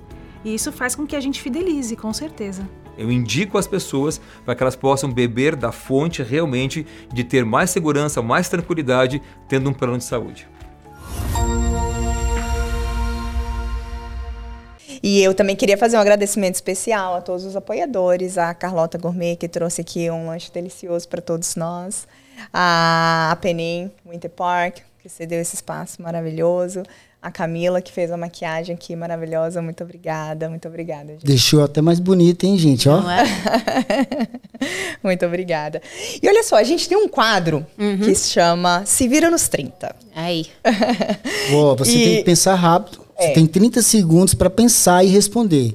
E isso faz com que a gente fidelize, com certeza. Eu indico as pessoas para que elas possam beber da fonte realmente de ter mais segurança, mais tranquilidade tendo um plano de saúde. E eu também queria fazer um agradecimento especial a todos os apoiadores, a Carlota Gourmet, que trouxe aqui um lanche delicioso para todos nós, a Penin Winter Park, que cedeu esse espaço maravilhoso, a Camila, que fez a maquiagem aqui maravilhosa. Muito obrigada, muito obrigada. Gente. Deixou até mais bonita, hein, gente? Ó. Não é? muito obrigada. E olha só, a gente tem um quadro Uhum. que se chama Se Vira nos 30. Aí. Ó, você E- tem que pensar rápido. Você É. tem 30 segundos para pensar e responder.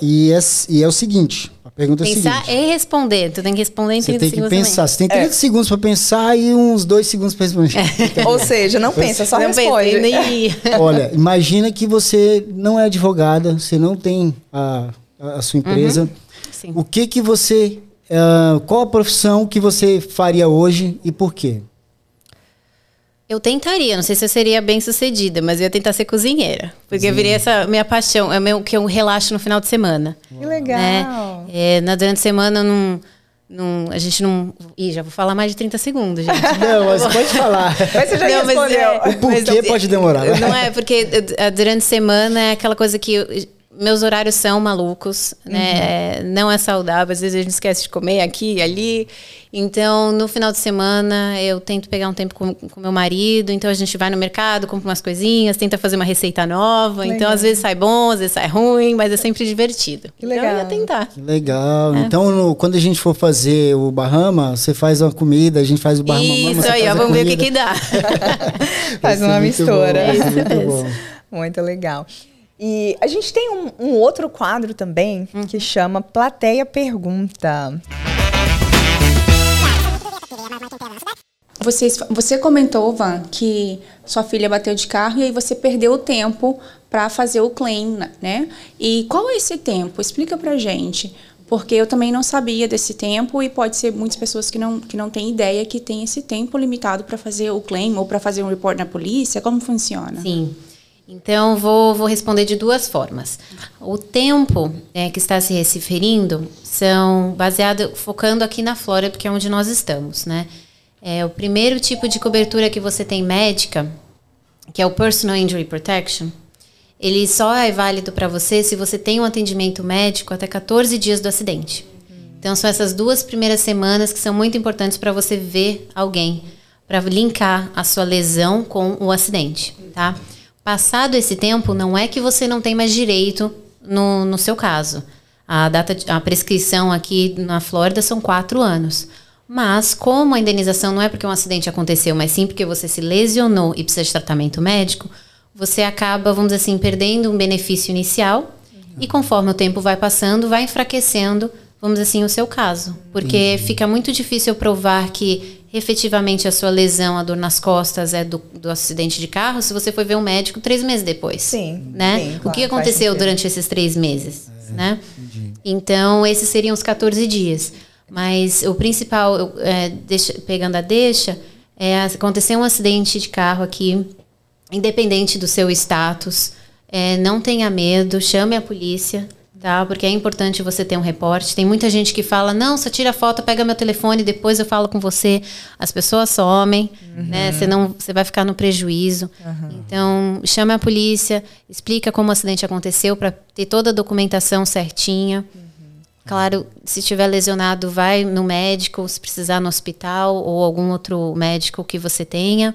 E é, e é o seguinte, pergunta é Pensar seguinte. e responder. Tu tem que responder em Você 30 tem que segundos pensar. também. Você tem 30 segundos para pensar e uns 2 segundos para responder. Ou seja, não pensa, só Não responde. nem... Olha, imagina que você não é advogada, você não tem a, a sua empresa. Sim. O que que você... ah, qual a profissão que você faria hoje e por quê? Eu tentaria, não sei se eu seria bem sucedida, mas eu ia tentar ser cozinheira. Porque eu virei essa minha paixão, é meu que eu relaxo no final de semana. Que legal. Né? É, na durante a semana eu não, não. A gente não. Ih, já vou falar mais de 30 segundos, gente. Não, mas pode falar. Mas você já Não, mas respondeu. é- O porquê pode demorar. né? Não é, porque durante a semana é aquela coisa que eu- meus horários são malucos, né? É, Não é saudável, às vezes a gente esquece de comer aqui e ali. Então, no final de semana, eu tento pegar um tempo com, com meu marido, então a gente vai no mercado, compra umas coisinhas, tenta fazer uma receita nova. Então, às vezes sai bom, às vezes sai ruim, mas é sempre divertido. Que Então, eu legal. ia tentar. Que Legal. É. Então, no- quando a gente for fazer o Bahama, você faz uma comida, a gente faz o Bahama. Isso aí, ó, vamos ver o que, que dá. Faz ser uma muito mistura. bom, Isso muito bom. Muito legal. E a gente tem um, um outro quadro também Uhum. que chama Plateia Pergunta. Vocês, você comentou, Van, que sua filha bateu de carro e aí você perdeu o tempo para fazer o claim, né? E qual é esse tempo? Explica pra gente. Porque eu também não sabia desse tempo e pode ser muitas pessoas que não, que não têm ideia que tem esse tempo limitado para fazer o claim ou para fazer um report na polícia. Como funciona? Sim. Então, vou, vou responder de duas formas. O tempo é, que está se referindo são baseado, focando aqui na Flórida, porque é onde nós estamos, né? É, o primeiro tipo de cobertura que você tem médica, que é o Personal Injury Protection, ele só é válido para você se você tem um atendimento médico até 14 dias do acidente. Então são essas duas primeiras semanas que são muito importantes para você ver alguém, para linkar a sua lesão com o acidente, tá? Passado esse tempo, não é que você não tem mais direito no, no seu caso. A data, de- a prescrição aqui na Flórida são quatro anos. Mas, como a indenização não é porque um acidente aconteceu, mas sim porque você se lesionou e precisa de tratamento médico, você acaba, vamos dizer assim, perdendo um benefício inicial e conforme o tempo vai passando, vai enfraquecendo, vamos dizer assim, o seu caso. Porque fica muito difícil provar que efetivamente a sua lesão, a dor nas costas é do, do acidente de carro se você foi ver um médico três meses depois. Sim, Né? sim, o claro, que faz aconteceu durante esses três meses? né? Então, esses seriam os 14 dias. Mas o principal, é, deixa- pegando a deixa, é acontecer um acidente de carro aqui, independente do seu status, é, não tenha medo, chame a polícia, tá? Porque é importante você ter um reporte. Tem muita gente que fala, não, só tira foto, pega meu telefone, depois eu falo com você. As pessoas somem, né? Você não, você vai ficar no prejuízo. Então, chame a polícia, explica como o acidente aconteceu para ter toda a documentação certinha. Claro, se estiver lesionado, vai no médico, se precisar no hospital ou algum outro médico que você tenha.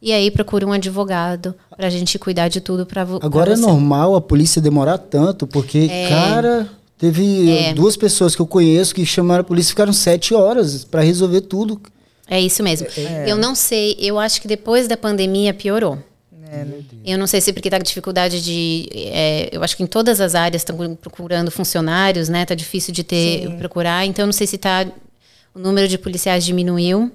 E aí procure um advogado para a gente cuidar de tudo para vo Agora pra é você. normal a polícia demorar tanto, porque, cara, teve É. duas pessoas que eu conheço que chamaram a polícia e ficaram sete horas para resolver tudo. É isso mesmo. Eu não sei, eu acho que depois da pandemia piorou. Eu não sei se porque tá com dificuldade de. é, eu acho que em todas as áreas estão procurando funcionários, né? Tá difícil de ter procurar. Então eu não sei se tá. O número de policiais diminuiu.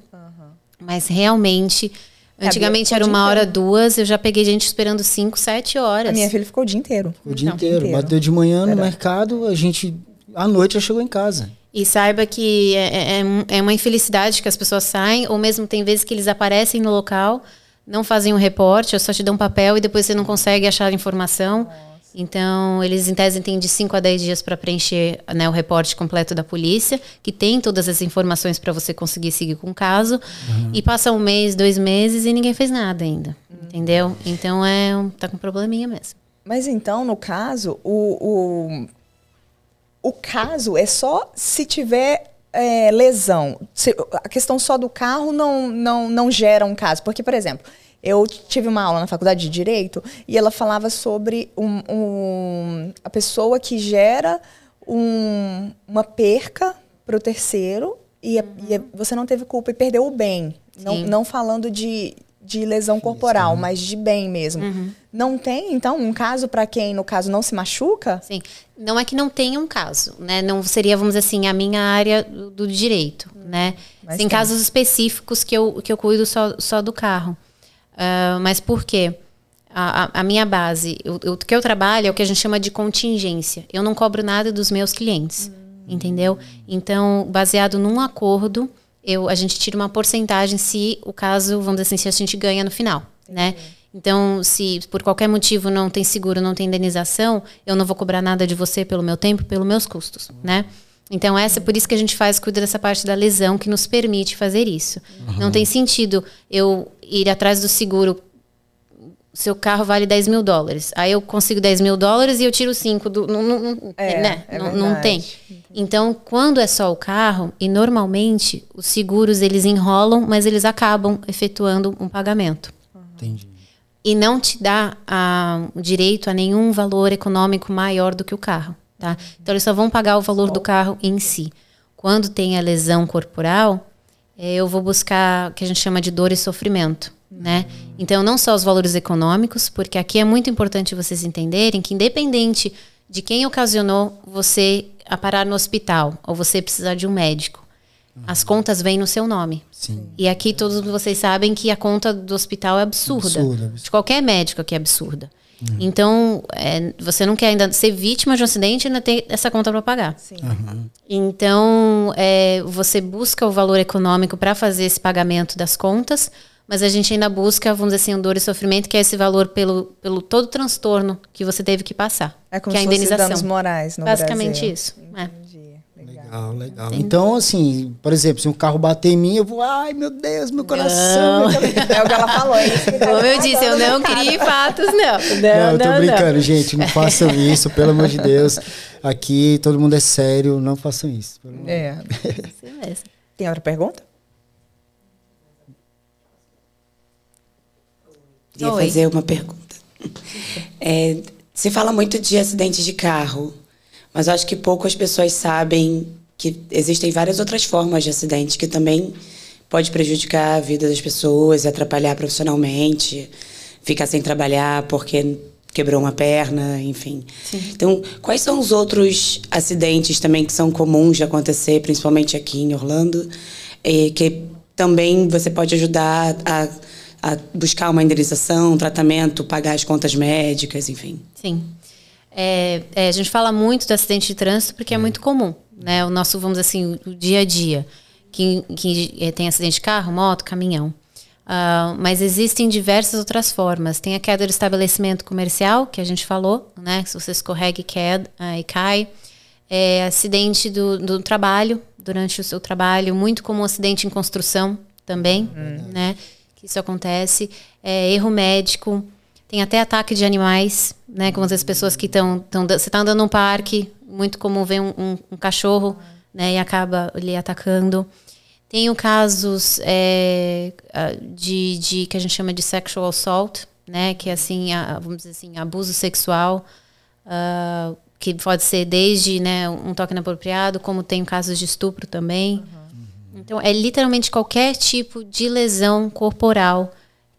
Mas realmente. É, Antigamente era uma hora, duas, eu já peguei gente esperando cinco, sete horas. A minha filha ficou o dia inteiro. O dia inteiro. Bateu de manhã no mercado, a gente à noite já chegou em casa. E saiba que é, é, é uma infelicidade que as pessoas saem, ou mesmo tem vezes que eles aparecem no local, não fazem um reporte, só te dão um papel e depois você não consegue achar a informação. Então, eles em tese têm de 5 a 10 dias para preencher né, o reporte completo da polícia, que tem todas as informações para você conseguir seguir com o caso. Uhum. E passa um mês, dois meses e ninguém fez nada ainda. Uhum. Entendeu? Então, é, tá com um probleminha mesmo. Mas então, no caso, o, o, o caso é só se tiver é, lesão. Se, a questão só do carro não, não, não gera um caso. Porque, por exemplo, eu tive uma aula na faculdade de Direito e ela falava sobre um, um, a pessoa que gera um, uma perca para o terceiro e, uhum. e, você não teve culpa e perdeu o bem. Não, não falando de, de lesão corporal, mas de bem mesmo. Uhum. Não tem, então, um caso para quem, no caso, não se machuca? Sim. Não é que não tenha um caso, né? Não seria, vamos dizer assim, a minha área do, do direito, hum. né? Mas tem, tem casos específicos que eu, que eu cuido só, só do carro. Uh, mas por quê? A, a, a minha base, o, que eu trabalho é o que a gente chama de contingência. Eu não cobro nada dos meus clientes, hum. entendeu? Então, baseado num acordo, eu, a gente tira uma porcentagem se o caso, vamos dizer assim, se a gente ganha no final, né? Então, se por qualquer motivo não tem seguro, não tem indenização, eu não vou cobrar nada de você pelo meu tempo, pelos meus custos, né? Então, essa é por isso que a gente faz, cuida dessa parte da lesão que nos permite fazer isso. Uhum. Não tem sentido eu ir atrás do seguro. Seu carro vale 10 mil dólares. Aí eu consigo 10 mil dólares e eu tiro 5 do. Não, não, é, né? é não, não tem. Então, quando é só o carro, e normalmente os seguros eles enrolam, mas eles acabam efetuando um pagamento. Entendi. E não te dá a, o direito a nenhum valor econômico maior do que o carro. Tá? Então, eles só vão pagar o valor do carro em si. Quando tem a lesão corporal, é, eu vou buscar o que a gente chama de dor e sofrimento. Né? Então, não só os valores econômicos, porque aqui é muito importante vocês entenderem que, independente de quem ocasionou você a parar no hospital ou você precisar de um médico, as contas vêm no seu nome. Sim. E aqui todos vocês sabem que a conta do hospital é absurda. absurda, absurda. De qualquer médico aqui é absurda. Uhum. Então, é, você não quer ainda ser vítima de um acidente e ainda ter essa conta para pagar. Uhum. Então, é, você busca o valor econômico para fazer esse pagamento das contas, mas a gente ainda busca, vamos dizer assim, um dor e sofrimento, que é esse valor pelo, pelo todo o transtorno que você teve que passar. É como que é a indenização. danos morais no Basicamente Brasil. isso. É. Legal, legal. Então, assim, por exemplo, se um carro bater em mim, eu vou, ai meu Deus, meu coração. Meu é o que ela falou. É isso que Como eu disse, eu não crie fatos, não. Não, não, eu tô não, brincando, não. gente. Não façam isso, pelo amor de Deus. Aqui todo mundo é sério, não façam isso. É. Tem outra pergunta? Queria Oi. fazer uma pergunta. É, se fala muito de acidentes de carro, mas acho que poucas pessoas sabem que existem várias outras formas de acidente que também pode prejudicar a vida das pessoas, atrapalhar profissionalmente, ficar sem trabalhar porque quebrou uma perna, enfim. Sim. Então, quais são os outros acidentes também que são comuns de acontecer, principalmente aqui em Orlando, e que também você pode ajudar a, a buscar uma indenização, um tratamento, pagar as contas médicas, enfim? Sim. É, é, a gente fala muito do acidente de trânsito porque é, é muito comum, né? O nosso, vamos dizer assim, o dia a dia. Que, que é, tem acidente de carro, moto, caminhão. Uh, mas existem diversas outras formas. Tem a queda do estabelecimento comercial, que a gente falou, né? Se você escorrega e, queda, uh, e cai. É, acidente do, do, trabalho, durante o seu trabalho. Muito comum acidente em construção também, uhum. né? Que isso acontece. É, erro médico. Tem até ataque de animais, né? Como as pessoas que estão. Você está andando num parque, muito comum ver um, um, um, cachorro, né? E acaba lhe atacando. Tenho casos é, de, de que a gente chama de sexual assault, né? Que é assim, a, vamos dizer assim, abuso sexual. Uh, que pode ser desde né, um toque inapropriado, como tem casos de estupro também. Uhum. Então, é literalmente qualquer tipo de lesão corporal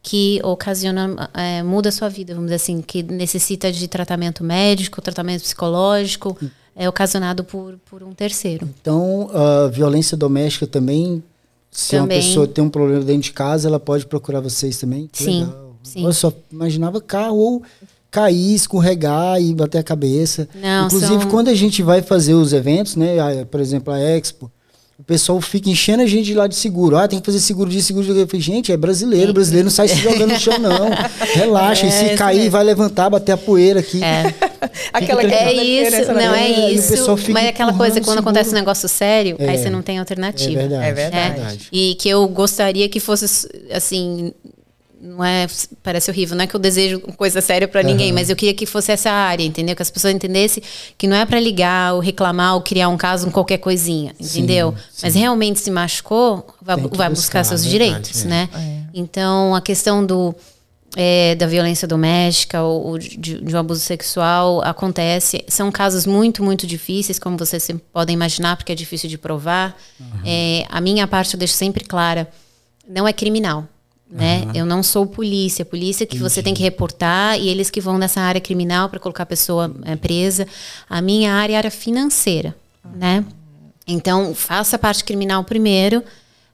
que ocasiona, é, muda a sua vida, vamos dizer assim, que necessita de tratamento médico, tratamento psicológico, é ocasionado por, por um terceiro. Então, a violência doméstica também, se também. uma pessoa tem um problema dentro de casa, ela pode procurar vocês também? sim, legal. sim. Eu só imaginava carro ou cair, escorregar e bater a cabeça. Não, Inclusive, são- quando a gente vai fazer os eventos, né? Por exemplo, a Expo, o pessoal fica enchendo a gente lá de seguro. Ah, tem que fazer seguro de seguro. de- Eu falei, gente, é brasileiro, brasileiro não sai se jogando no chão, não. Relaxa, É, e se cair, mesmo. vai levantar, bater a poeira aqui. É. Aquela questão É isso, não É, é isso. Mas é aquela coisa, quando seguro. acontece um negócio sério, É. aí você não tem É alternativa. verdade. É verdade. E que eu gostaria que fosse assim. Não é, parece horrível, não é que eu desejo coisa séria pra ninguém, mas eu queria que fosse essa área, entendeu? Que as pessoas entendessem que não é pra ligar ou reclamar ou criar um caso qualquer coisinha, entendeu? Mas realmente se machucou, vai, vai buscar, buscar, seus é verdade, direitos, é. né? Então a questão do é, da violência doméstica ou, ou de, de um abuso sexual acontece. São casos muito, muito difíceis, como vocês podem imaginar, porque é difícil de provar. É, a minha parte eu deixo sempre clara: não é criminal. Né? Eu não sou polícia. Polícia que você tem que reportar e eles que vão nessa área criminal para colocar a pessoa é, presa. A minha área é área financeira, né? Então, faça a parte criminal primeiro,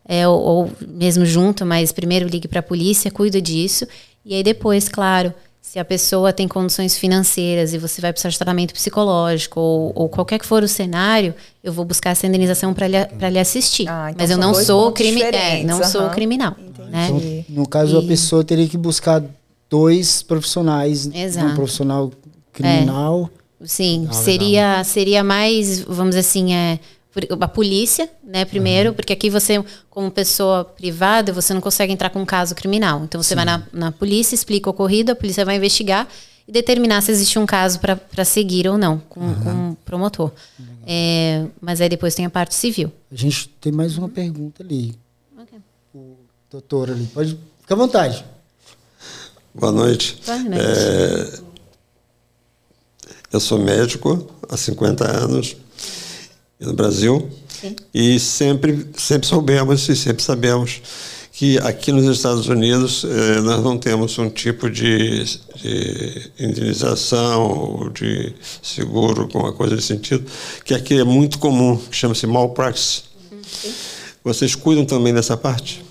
é, ou, ou mesmo junto, mas primeiro ligue para a polícia, cuida disso. E aí depois, claro, se a pessoa tem condições financeiras e você vai precisar de tratamento psicológico ou, ou qualquer que for o cenário, eu vou buscar essa indenização para lhe, pra lhe assistir. Ah, então mas eu são não sou crime, é, não sou aham. criminal, né? Então, no caso, a E- pessoa teria que buscar dois profissionais. Exato. Um profissional criminal. Sim, Ah, seria seria mais, vamos dizer assim, é a polícia, né, primeiro, porque aqui você, como pessoa privada, você não consegue entrar com um caso criminal. Então você vai na, na polícia, explica o ocorrido, a polícia vai investigar e determinar se existe um caso para seguir ou não com, com o promotor. É, mas aí depois tem a parte civil. A gente tem mais uma pergunta ali. O doutor ali. Pode. Fica à vontade. Boa noite. Boa noite. É, eu sou médico há 50 anos no Brasil e sempre, sempre soubemos e sempre sabemos que aqui nos Estados Unidos eh, nós não temos um tipo de, de indenização ou de seguro, alguma coisa nesse sentido, que aqui é muito comum, que chama-se malpractice. Vocês cuidam também dessa parte?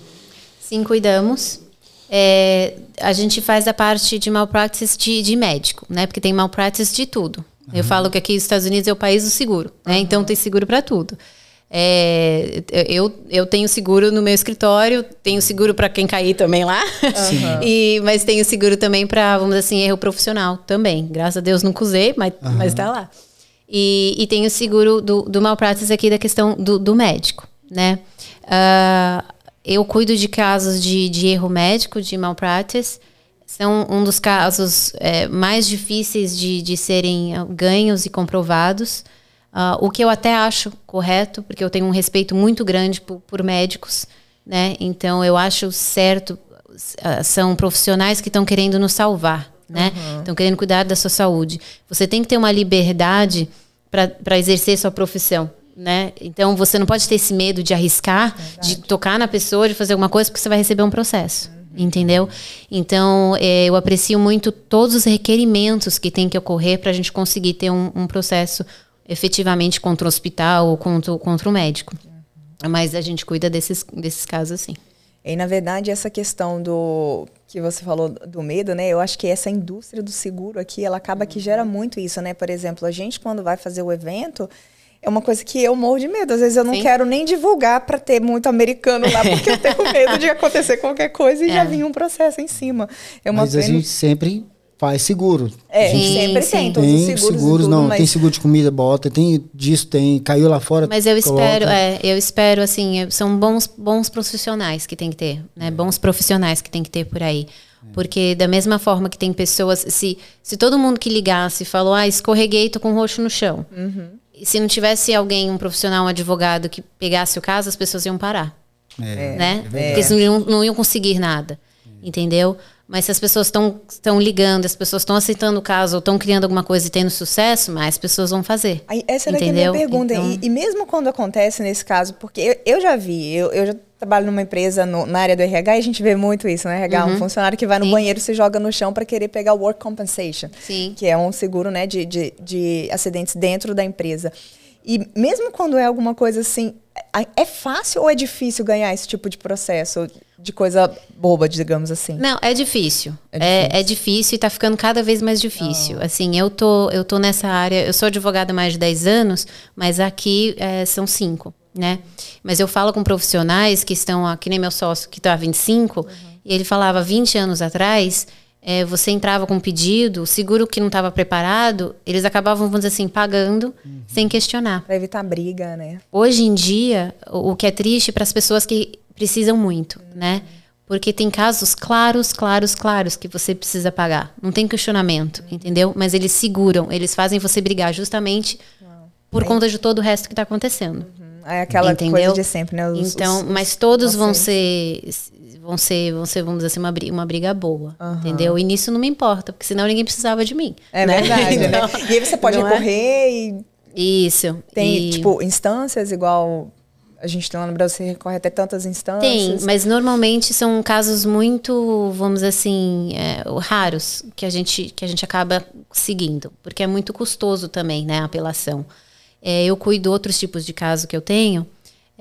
Sim, cuidamos. É, a gente faz a parte de malpractice de, de médico, né? Porque tem malpractice de tudo. Eu falo que aqui nos Estados Unidos é o país do seguro, né? Então tem seguro para tudo. É, eu, eu tenho seguro no meu escritório, tenho seguro para quem cair também lá, e, mas tenho seguro também para, vamos dizer assim, erro profissional também. Graças a Deus nunca usei, mas, mas tá lá. E, e tenho seguro do, do malpractice aqui da questão do, do médico, né? Ah, eu cuido de casos de, de erro médico, de malpractice. São um dos casos é, mais difíceis de, de serem ah, ganhos e comprovados. Ah, o que eu até acho correto, porque eu tenho um respeito muito grande por, por médicos, né? Então eu acho certo. ah, são profissionais que estão querendo nos salvar, né? Estão querendo cuidar da sua saúde. Você tem que ter uma liberdade para exercer sua profissão. Né? Então você não pode ter esse medo de arriscar, de tocar na pessoa, de fazer alguma coisa, porque você vai receber um processo. Entendeu? Então, eh, eu aprecio muito todos os requerimentos que tem que ocorrer para a gente conseguir ter um, um processo efetivamente contra o hospital ou contra, contra o médico. Mas a gente cuida desses, desses casos assim. E na verdade essa questão do que você falou do medo, né? Eu acho que essa indústria do seguro aqui, ela acaba que gera muito isso, né? Por exemplo, a gente quando vai fazer o evento, é uma coisa que eu morro de medo. Às vezes eu não Sim. quero nem divulgar para ter muito americano lá, porque eu tenho medo de acontecer qualquer coisa e já vir um processo em cima. É uma Mas a gente sempre faz seguro. É, Sim, sempre sim. tem todos Tem seguros, seguros, tudo, não. mas Tem seguro de comida, bota. Tem disso, tem. Caiu lá fora. Mas eu coloca. espero, é, eu espero assim, é, são bons, bons profissionais que tem que ter, né? Bons profissionais que tem que ter por aí. Porque da mesma forma que tem pessoas, se, se todo mundo que ligasse falou, ah, escorreguei, tô com roxo no chão. E se não tivesse alguém, um profissional, um advogado que pegasse o caso, as pessoas iam parar. É. né? Porque eles não iam, não iam conseguir nada. Entendeu? Mas se as pessoas estão ligando, as pessoas estão aceitando o caso, ou estão criando alguma coisa e tendo sucesso, mais pessoas vão fazer. Aí, essa era é a minha Entendeu? pergunta. Então- E, e mesmo quando acontece nesse caso, porque eu, eu já vi, eu, eu já trabalho numa empresa no- na área do RH e a gente vê muito isso, né? RH, um funcionário que vai no Uhum. Sim. banheiro e se joga no chão para querer pegar o work compensation, Sim. que é um seguro né, de, de, de acidentes dentro da empresa. E mesmo quando é alguma coisa assim, é fácil ou é difícil ganhar esse tipo de processo? De coisa boba, digamos assim. Não, é difícil. É difícil, é, é difícil e tá ficando cada vez mais difícil. Oh. Assim, eu tô, eu tô nessa área, eu sou advogada há mais de 10 anos, mas aqui é, são cinco, né? Mas eu falo com profissionais que estão, aqui nem meu sócio, que está há 25, uhum. e ele falava 20 anos atrás, é, você entrava com um pedido, seguro que não estava preparado, eles acabavam, vamos dizer assim, pagando uhum. sem questionar. Para evitar briga, né? Hoje em dia, o, o que é triste para as pessoas que precisam muito, né? Porque tem casos claros, claros, claros que você precisa pagar. Não tem questionamento, entendeu? Mas eles seguram, eles fazem você brigar justamente por conta de todo o resto que está acontecendo. Uhum. É aquela entendeu? coisa de sempre, né? Os, então, os, mas todos vão ser vão ser, vão ser, vamos dizer assim, uma briga, uma briga boa. Uhum. Entendeu? E nisso não me importa, porque senão ninguém precisava de mim. É né? verdade, então, né? E aí você pode recorrer é? e. Isso. Tem, e... tipo, instâncias igual. A gente tem lá no Brasil, você recorre até tantas instâncias. Tem, mas normalmente são casos muito, vamos assim, é, raros que a, gente, que a gente acaba seguindo, porque é muito custoso também, né, a apelação. É, eu cuido de outros tipos de casos que eu tenho,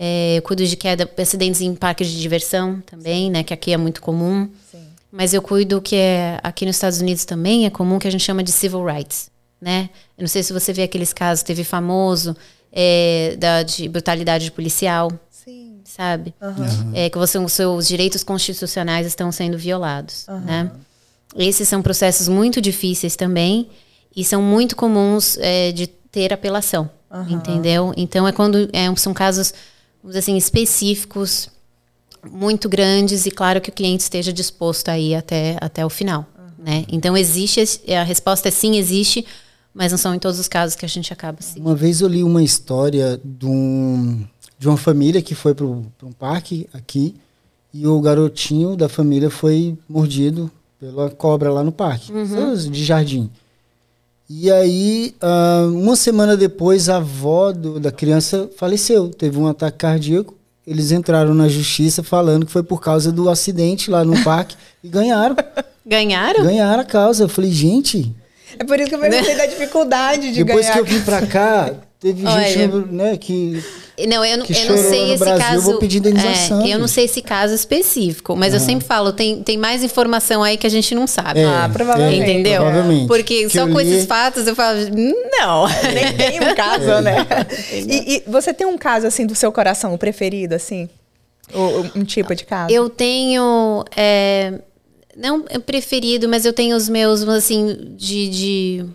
é, eu cuido de queda, acidentes em parques de diversão também, né? Que aqui é muito comum. Sim. Mas eu cuido que é aqui nos Estados Unidos também é comum que a gente chama de civil rights, né? Eu não sei se você vê aqueles casos, teve famoso é, da, de brutalidade policial. Sim. Sabe? Uhum. É, que você, os seus direitos constitucionais estão sendo violados, uhum. né? Esses são processos muito difíceis também e são muito comuns é, de ter apelação, uhum. entendeu? Então é quando é, são casos assim, específicos, muito grandes e claro que o cliente esteja disposto a ir até, até o final. Né? Então existe, a resposta é sim, existe, mas não são em todos os casos que a gente acaba seguindo. Uma vez eu li uma história de, um, de uma família que foi para um parque aqui e o garotinho da família foi mordido pela cobra lá no parque, uhum. de jardim. E aí, uh, uma semana depois, a avó do, da criança faleceu, teve um ataque cardíaco. Eles entraram na justiça falando que foi por causa do acidente lá no parque e ganharam. Ganharam? Ganharam a causa. Eu falei, gente. É por isso que eu perguntei da dificuldade de Depois ganhar. Depois que eu vim pra cá, teve Olha, gente né, que não, eu, não, eu não sei esse Brasil, caso. Eu vou pedir indenização. É, eu não sei esse caso específico, mas uhum. eu sempre falo, tem, tem mais informação aí que a gente não sabe. É, ah, provavelmente. Entendeu? Provavelmente. Porque que só com li... esses fatos eu falo, não. Nem tem um caso, é. né? E, e, você tem um caso, assim, do seu coração, o preferido, assim? Ou um tipo de caso? Eu tenho. É, não preferido, mas eu tenho os meus, assim, de, de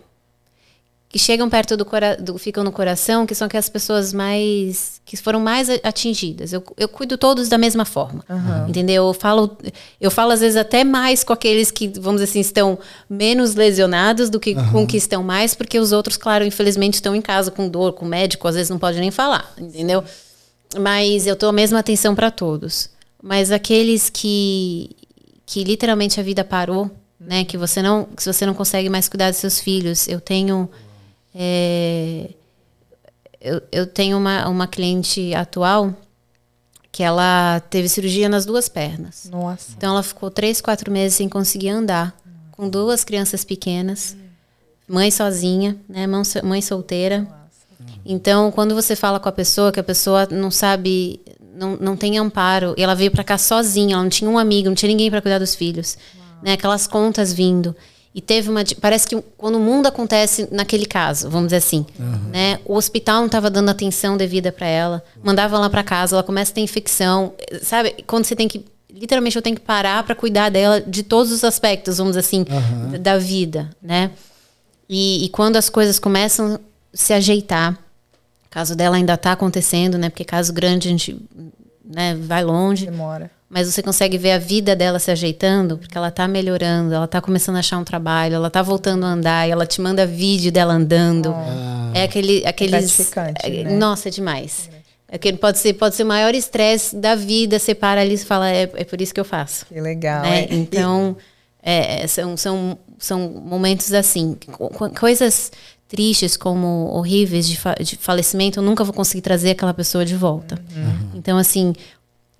que chegam perto do, do ficam no coração, que são aquelas pessoas mais que foram mais atingidas. Eu, eu cuido todos da mesma forma, uhum. entendeu? Eu falo, eu falo às vezes até mais com aqueles que vamos dizer assim estão menos lesionados do que uhum. com que estão mais, porque os outros, claro, infelizmente estão em casa com dor, com médico, às vezes não pode nem falar, entendeu? Mas eu dou a mesma atenção para todos. Mas aqueles que que literalmente a vida parou, né? Que você não, que você não consegue mais cuidar dos seus filhos. Eu tenho é, eu, eu tenho uma, uma cliente atual que ela teve cirurgia nas duas pernas. Nossa. Então ela ficou três, quatro meses sem conseguir andar, com duas crianças pequenas, mãe sozinha, né, mãe solteira. Então, quando você fala com a pessoa, que a pessoa não sabe, não, não tem amparo, e ela veio para cá sozinha, ela não tinha um amigo, não tinha ninguém para cuidar dos filhos, né, aquelas contas vindo. E teve uma. Parece que quando o mundo acontece naquele caso, vamos dizer assim, uhum. né? O hospital não estava dando atenção devida para ela, mandava ela para casa, ela começa a ter infecção, sabe? Quando você tem que. Literalmente eu tenho que parar para cuidar dela de todos os aspectos, vamos dizer assim, uhum. da vida, né? E, e, quando as coisas começam a se ajeitar, caso dela ainda está acontecendo, né? Porque caso grande a gente né, vai longe. Demora mas você consegue ver a vida dela se ajeitando, porque ela tá melhorando, ela tá começando a achar um trabalho, ela tá voltando a andar, e ela te manda vídeo dela andando. Ah. É aquele, aqueles. É, né? Nossa, é demais. É que pode ser, pode ser o maior estresse da vida, você para ali e fala, é, é por isso que eu faço. Que legal. Né? É. Então, é, são, são, são momentos assim, coisas tristes como horríveis de, fa de falecimento, eu nunca vou conseguir trazer aquela pessoa de volta. Uhum. Então, assim,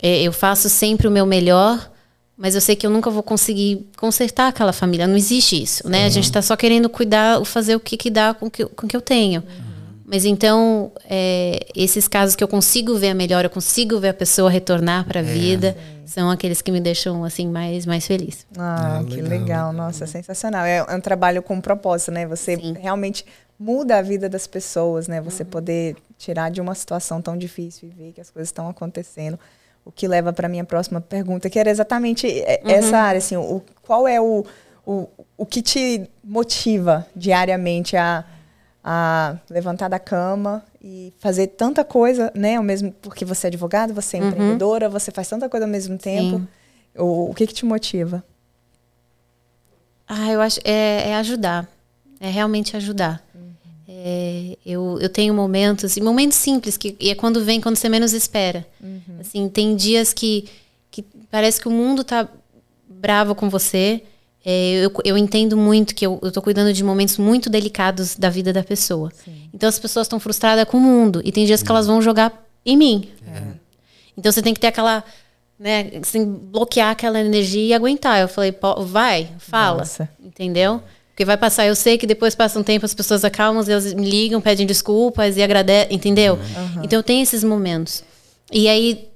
é, eu faço sempre o meu melhor, mas eu sei que eu nunca vou conseguir consertar aquela família. Não existe isso, né? A gente está só querendo cuidar, fazer o que, que dá com que, com que eu tenho. Uhum. Mas então, é, esses casos que eu consigo ver a melhora, eu consigo ver a pessoa retornar para a É. vida, são aqueles que me deixam assim mais mais feliz. Ah, Ah, que legal, legal, Nossa, sensacional. É, é um trabalho com propósito, né? Você realmente muda a vida das pessoas, né? Você poder tirar de uma situação tão difícil e ver que as coisas estão acontecendo. O que leva para minha próxima pergunta, que era exatamente é, essa área, assim, o, qual é o, o, o que te motiva diariamente a, a levantar da cama e fazer tanta coisa, né? Ao mesmo, porque você é advogada, você é empreendedora, você faz tanta coisa ao mesmo tempo. Sim. O, o que que te motiva? Ah, eu acho é, é ajudar, é realmente ajudar. É, eu, eu tenho momentos, e momentos simples, que e é quando vem, quando você menos espera. Assim, tem dias que, que parece que o mundo tá bravo com você. É, eu, eu entendo muito que eu, eu tô cuidando de momentos muito delicados da vida da pessoa. Então as pessoas estão frustradas com o mundo. E tem dias que elas vão jogar em mim. Então você tem que ter aquela. Né, que bloquear aquela energia e aguentar. Eu falei, "Pô, vai, fala. Nossa. Entendeu? Porque vai passar, eu sei que depois passa um tempo, as pessoas acalmam, elas me ligam, pedem desculpas e agradecem, entendeu? Então tem esses momentos. E aí,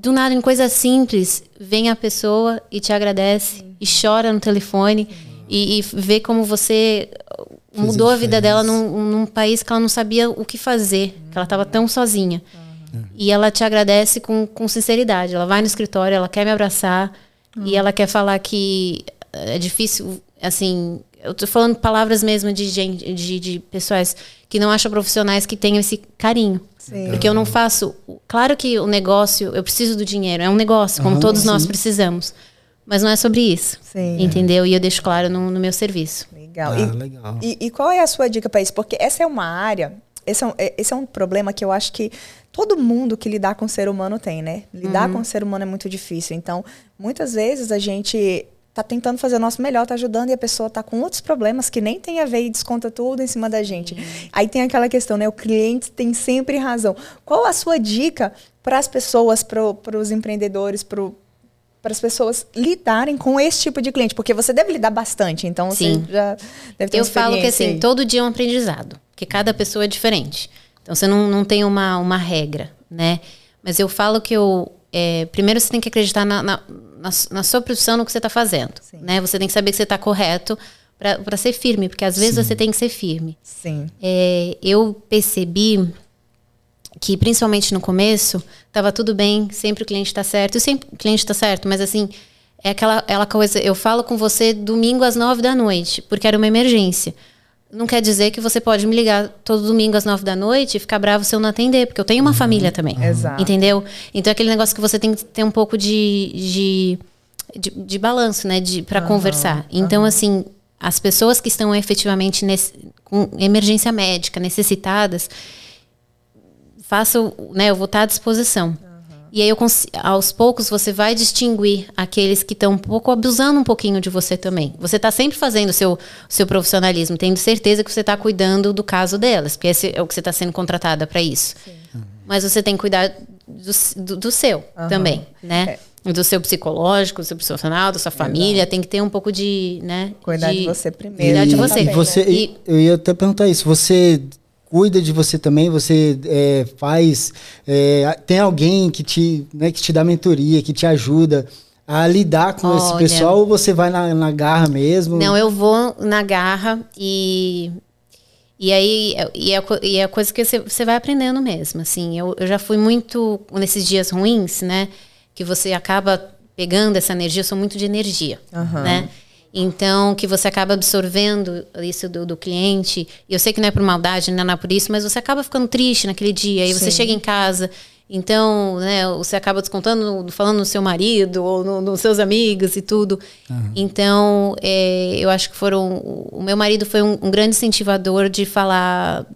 do nada, em coisa simples, vem a pessoa e te agradece e chora no telefone e, e vê como você mudou a vida dela num, num país que ela não sabia o que fazer, que ela estava tão sozinha. E ela te agradece com, com sinceridade. Ela vai no escritório, ela quer me abraçar e ela quer falar que é difícil, assim. Eu tô falando palavras mesmo de gente, de, de pessoas que não acham profissionais que tenham esse carinho. Porque eu não faço. Claro que o negócio, eu preciso do dinheiro, é um negócio, como Aham, todos nós sim. precisamos. Mas não é sobre isso. Sim. Entendeu? E eu deixo claro no, no meu serviço. Legal. Ah, e, legal. E, e qual é a sua dica para isso? Porque essa é uma área, esse é um, é- esse é um problema que eu acho que todo mundo que lidar com o ser humano tem, né? Lidar com o ser humano é muito difícil. Então, muitas vezes a gente tá tentando fazer o nosso melhor, tá ajudando e a pessoa tá com outros problemas que nem tem a ver e desconta tudo em cima da gente. Aí tem aquela questão, né? O cliente tem sempre razão. Qual a sua dica para as pessoas, para os empreendedores, para para as pessoas lidarem com esse tipo de cliente, porque você deve lidar bastante, então Sim. você já deve ter Eu falo que assim, aí. todo dia é um aprendizado, porque cada pessoa é diferente. Então você não, não tem uma, uma regra, né? Mas eu falo que eu. É, primeiro você tem que acreditar na, na, na, na sua profissão, no que você está fazendo. Né? Você tem que saber que você está correto para ser firme, porque às vezes você tem que ser firme. Sim. É, eu percebi que, principalmente no começo, estava tudo bem, sempre o cliente está certo, e sempre o cliente está certo, mas assim, é aquela, aquela coisa, eu falo com você domingo às nove da noite, porque era uma emergência. Não quer dizer que você pode me ligar todo domingo às nove da noite e ficar bravo se eu não atender, porque eu tenho uma família também. Exato. Entendeu? Então é aquele negócio que você tem que ter um pouco de, de, de, de balanço, né? De, para conversar. Então, assim, as pessoas que estão efetivamente nesse, com emergência médica, necessitadas, façam, né? Eu vou estar à disposição. E aí, eu, aos poucos, você vai distinguir aqueles que estão um pouco abusando um pouquinho de você também. Você está sempre fazendo o seu, seu profissionalismo, tendo certeza que você está cuidando do caso delas, porque esse é o que você está sendo contratada para isso. Mas você tem que cuidar do, do, do seu também, né? Do seu psicológico, do seu profissional, da sua família. Tem que ter um pouco de, né? Cuidar de você primeiro. Cuidar de E- você. E você E- eu ia até perguntar isso. Você cuida de você também? Você é, faz? é, tem alguém que te, né, que te dá mentoria, que te ajuda a lidar com esse Olha. pessoal? Ou você vai na, na garra mesmo? Não, eu vou na garra e. E aí, e é, e é coisa que você, você vai aprendendo mesmo, assim. Eu, eu já fui muito nesses dias ruins, né? Que você acaba pegando essa energia, eu sou muito de energia, né? Então, que você acaba absorvendo isso do, do cliente. E eu sei que não é por maldade, não é por isso, mas você acaba ficando triste naquele dia. Aí você chega em casa, então, né, você acaba descontando, falando no seu marido ou no- nos seus amigos e tudo. Então, é, eu acho que foram. O meu marido foi um, um grande incentivador de falar,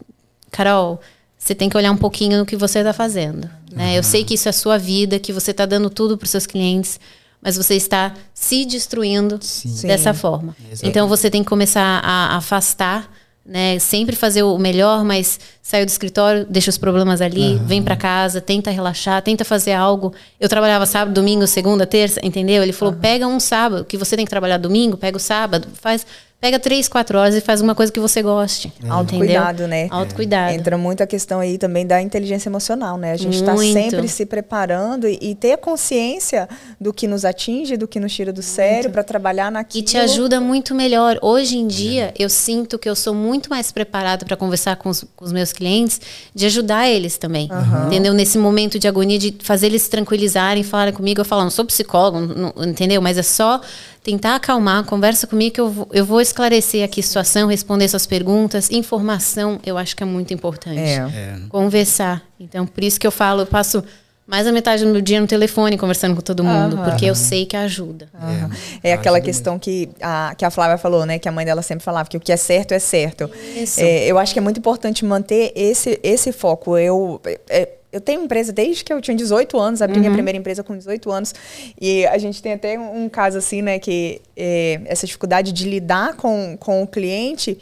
Carol, você tem que olhar um pouquinho no que você está fazendo. Né? Eu sei que isso é a sua vida, que você está dando tudo para os seus clientes, mas você está se destruindo dessa forma. Então você tem que começar a afastar, né? Sempre fazer o melhor, mas saiu do escritório, deixa os problemas ali, vem para casa, tenta relaxar, tenta fazer algo. Eu trabalhava sábado, domingo, segunda, terça, entendeu? Ele falou: pega um sábado, que você tem que trabalhar domingo, pega o sábado, faz. Pega três, quatro horas e faz uma coisa que você goste. É. Autocuidado, né? Autocuidado. Entra muito a questão aí também da inteligência emocional, né? A gente está sempre se preparando e, e, ter a consciência do que nos atinge, do que nos tira do sério para trabalhar naquilo. E te ajuda muito melhor. Hoje em dia, eu sinto que eu sou muito mais preparada para conversar com os, com os, meus clientes, de ajudar eles também. Uhum. Entendeu? Nesse momento de agonia, de fazer eles se tranquilizarem, falarem comigo. Eu falo, não sou psicólogo, não, entendeu? Mas é só tentar acalmar, conversa comigo que eu vou, eu vou esclarecer aqui a situação, responder suas perguntas. Informação, eu acho que é muito importante. É. É. Conversar. Então, por isso que eu falo, eu passo mais da metade do meu dia no telefone conversando com todo mundo, uhum. porque eu sei que ajuda. Uhum. É, é aquela questão que a, que a Flávia falou, né? Que a mãe dela sempre falava que o que é certo é certo. É, eu acho que é muito importante manter esse, esse foco. Eu. É, eu tenho empresa desde que eu tinha 18 anos, abri uhum. minha primeira empresa com 18 anos. E a gente tem até um, caso assim, né, que é, essa dificuldade de lidar com, com o cliente.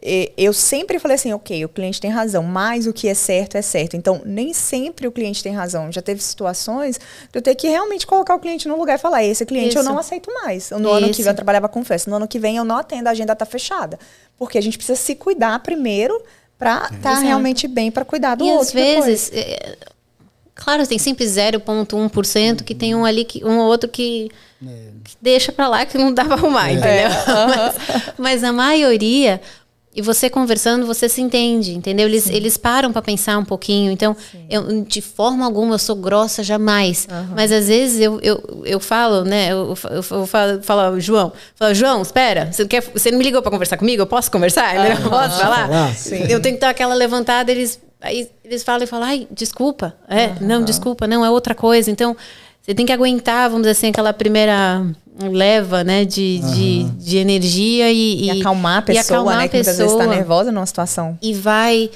É, eu sempre falei assim, ok, o cliente tem razão, mas o que é certo é certo. Então, nem sempre o cliente tem razão. Já teve situações de eu ter que realmente colocar o cliente no lugar e falar, esse cliente Isso. eu não aceito mais. No Isso. ano que vem eu trabalhava com festa, no ano que vem eu não atendo, a agenda está fechada. Porque a gente precisa se cuidar primeiro para estar tá realmente bem para cuidar do e outro. às vezes, é, claro, tem sempre 0,1% que tem um ali, que, um outro que, é. que deixa para lá que não dá para arrumar, é. entendeu? Mas, mas a maioria, e você conversando, você se entende, entendeu? Eles, eles param para pensar um pouquinho. Então, eu, de forma alguma, eu sou grossa, jamais. Uhum. Mas às vezes eu, eu, eu falo, né? Eu, eu, eu falo, falo, João, falo, João, espera, você não, quer, você não me ligou para conversar comigo? Eu posso conversar? Uhum. Posso falar? Eu tenho que dar aquela levantada, eles, aí eles falam e falam, ai, desculpa. É, uhum. não, desculpa, não, é outra coisa. Então, você tem que aguentar, vamos dizer assim, aquela primeira leva, né, de, uhum. de, de, energia e, e, e acalmar a pessoa, acalmar né, a que muitas vezes está nervosa numa situação. E vai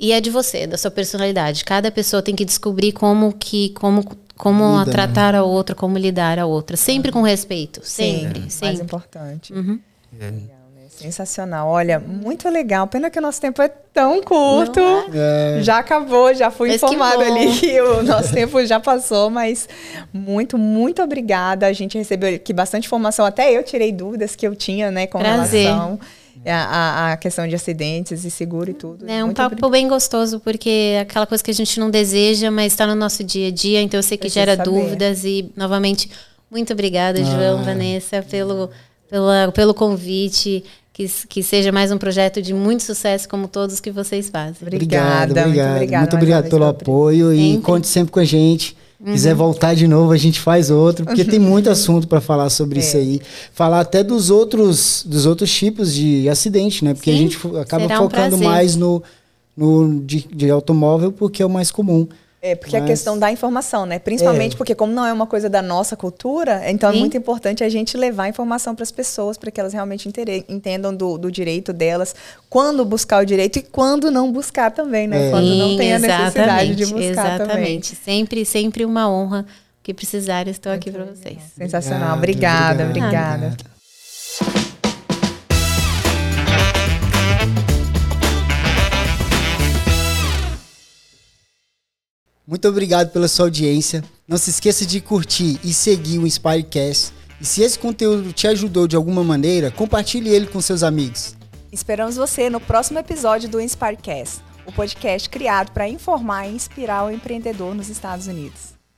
e é de você, da sua personalidade. Cada pessoa tem que descobrir como que como como Lida, tratar né? a outra, como lidar a outra, sempre com respeito, sempre, Sim, sempre. mais importante. Uhum. É. Sensacional. Olha, muito legal. Pena que o nosso tempo é tão curto. É? Já acabou, já fui mas informada que ali que o nosso tempo já passou, mas muito, muito obrigada. A gente recebeu aqui bastante informação. Até eu tirei dúvidas que eu tinha, né, com Prazer. relação a, a, questão de acidentes e seguro e tudo. É um papo bem gostoso, porque é aquela coisa que a gente não deseja, mas está no nosso dia a dia, então eu sei que gera saber. dúvidas. E, novamente, muito obrigada, ah. João, Vanessa, pelo, pela, pelo convite que, que seja mais um projeto de muito sucesso, como todos que vocês fazem. Obrigada, obrigado, muito obrigada. Muito obrigado pelo apoio sempre. e conte sempre com a gente. Uhum. Quiser voltar de novo, a gente faz outro, porque tem muito assunto para falar sobre é. isso aí. Falar até dos outros, dos outros tipos de acidente, né? Porque Sim, a gente acaba um focando prazer. mais no, no de, de automóvel, porque é o mais comum. É, porque Mas... a questão da informação, né? Principalmente é. porque, como não é uma coisa da nossa cultura, então Sim. é muito importante a gente levar a informação para as pessoas, para que elas realmente entendam do, do, direito delas, quando buscar o direito e quando não buscar também, né? É. Quando não tem a necessidade de buscar exatamente. também. Sempre, sempre uma honra. que precisar, estou aqui para vocês. Sensacional. Obrigada, obrigada. obrigada. Muito obrigado pela sua audiência. Não se esqueça de curtir e seguir o Inspirecast. E se esse conteúdo te ajudou de alguma maneira, compartilhe ele com seus amigos. Esperamos você no próximo episódio do Inspirecast, o podcast criado para informar e inspirar o empreendedor nos Estados Unidos.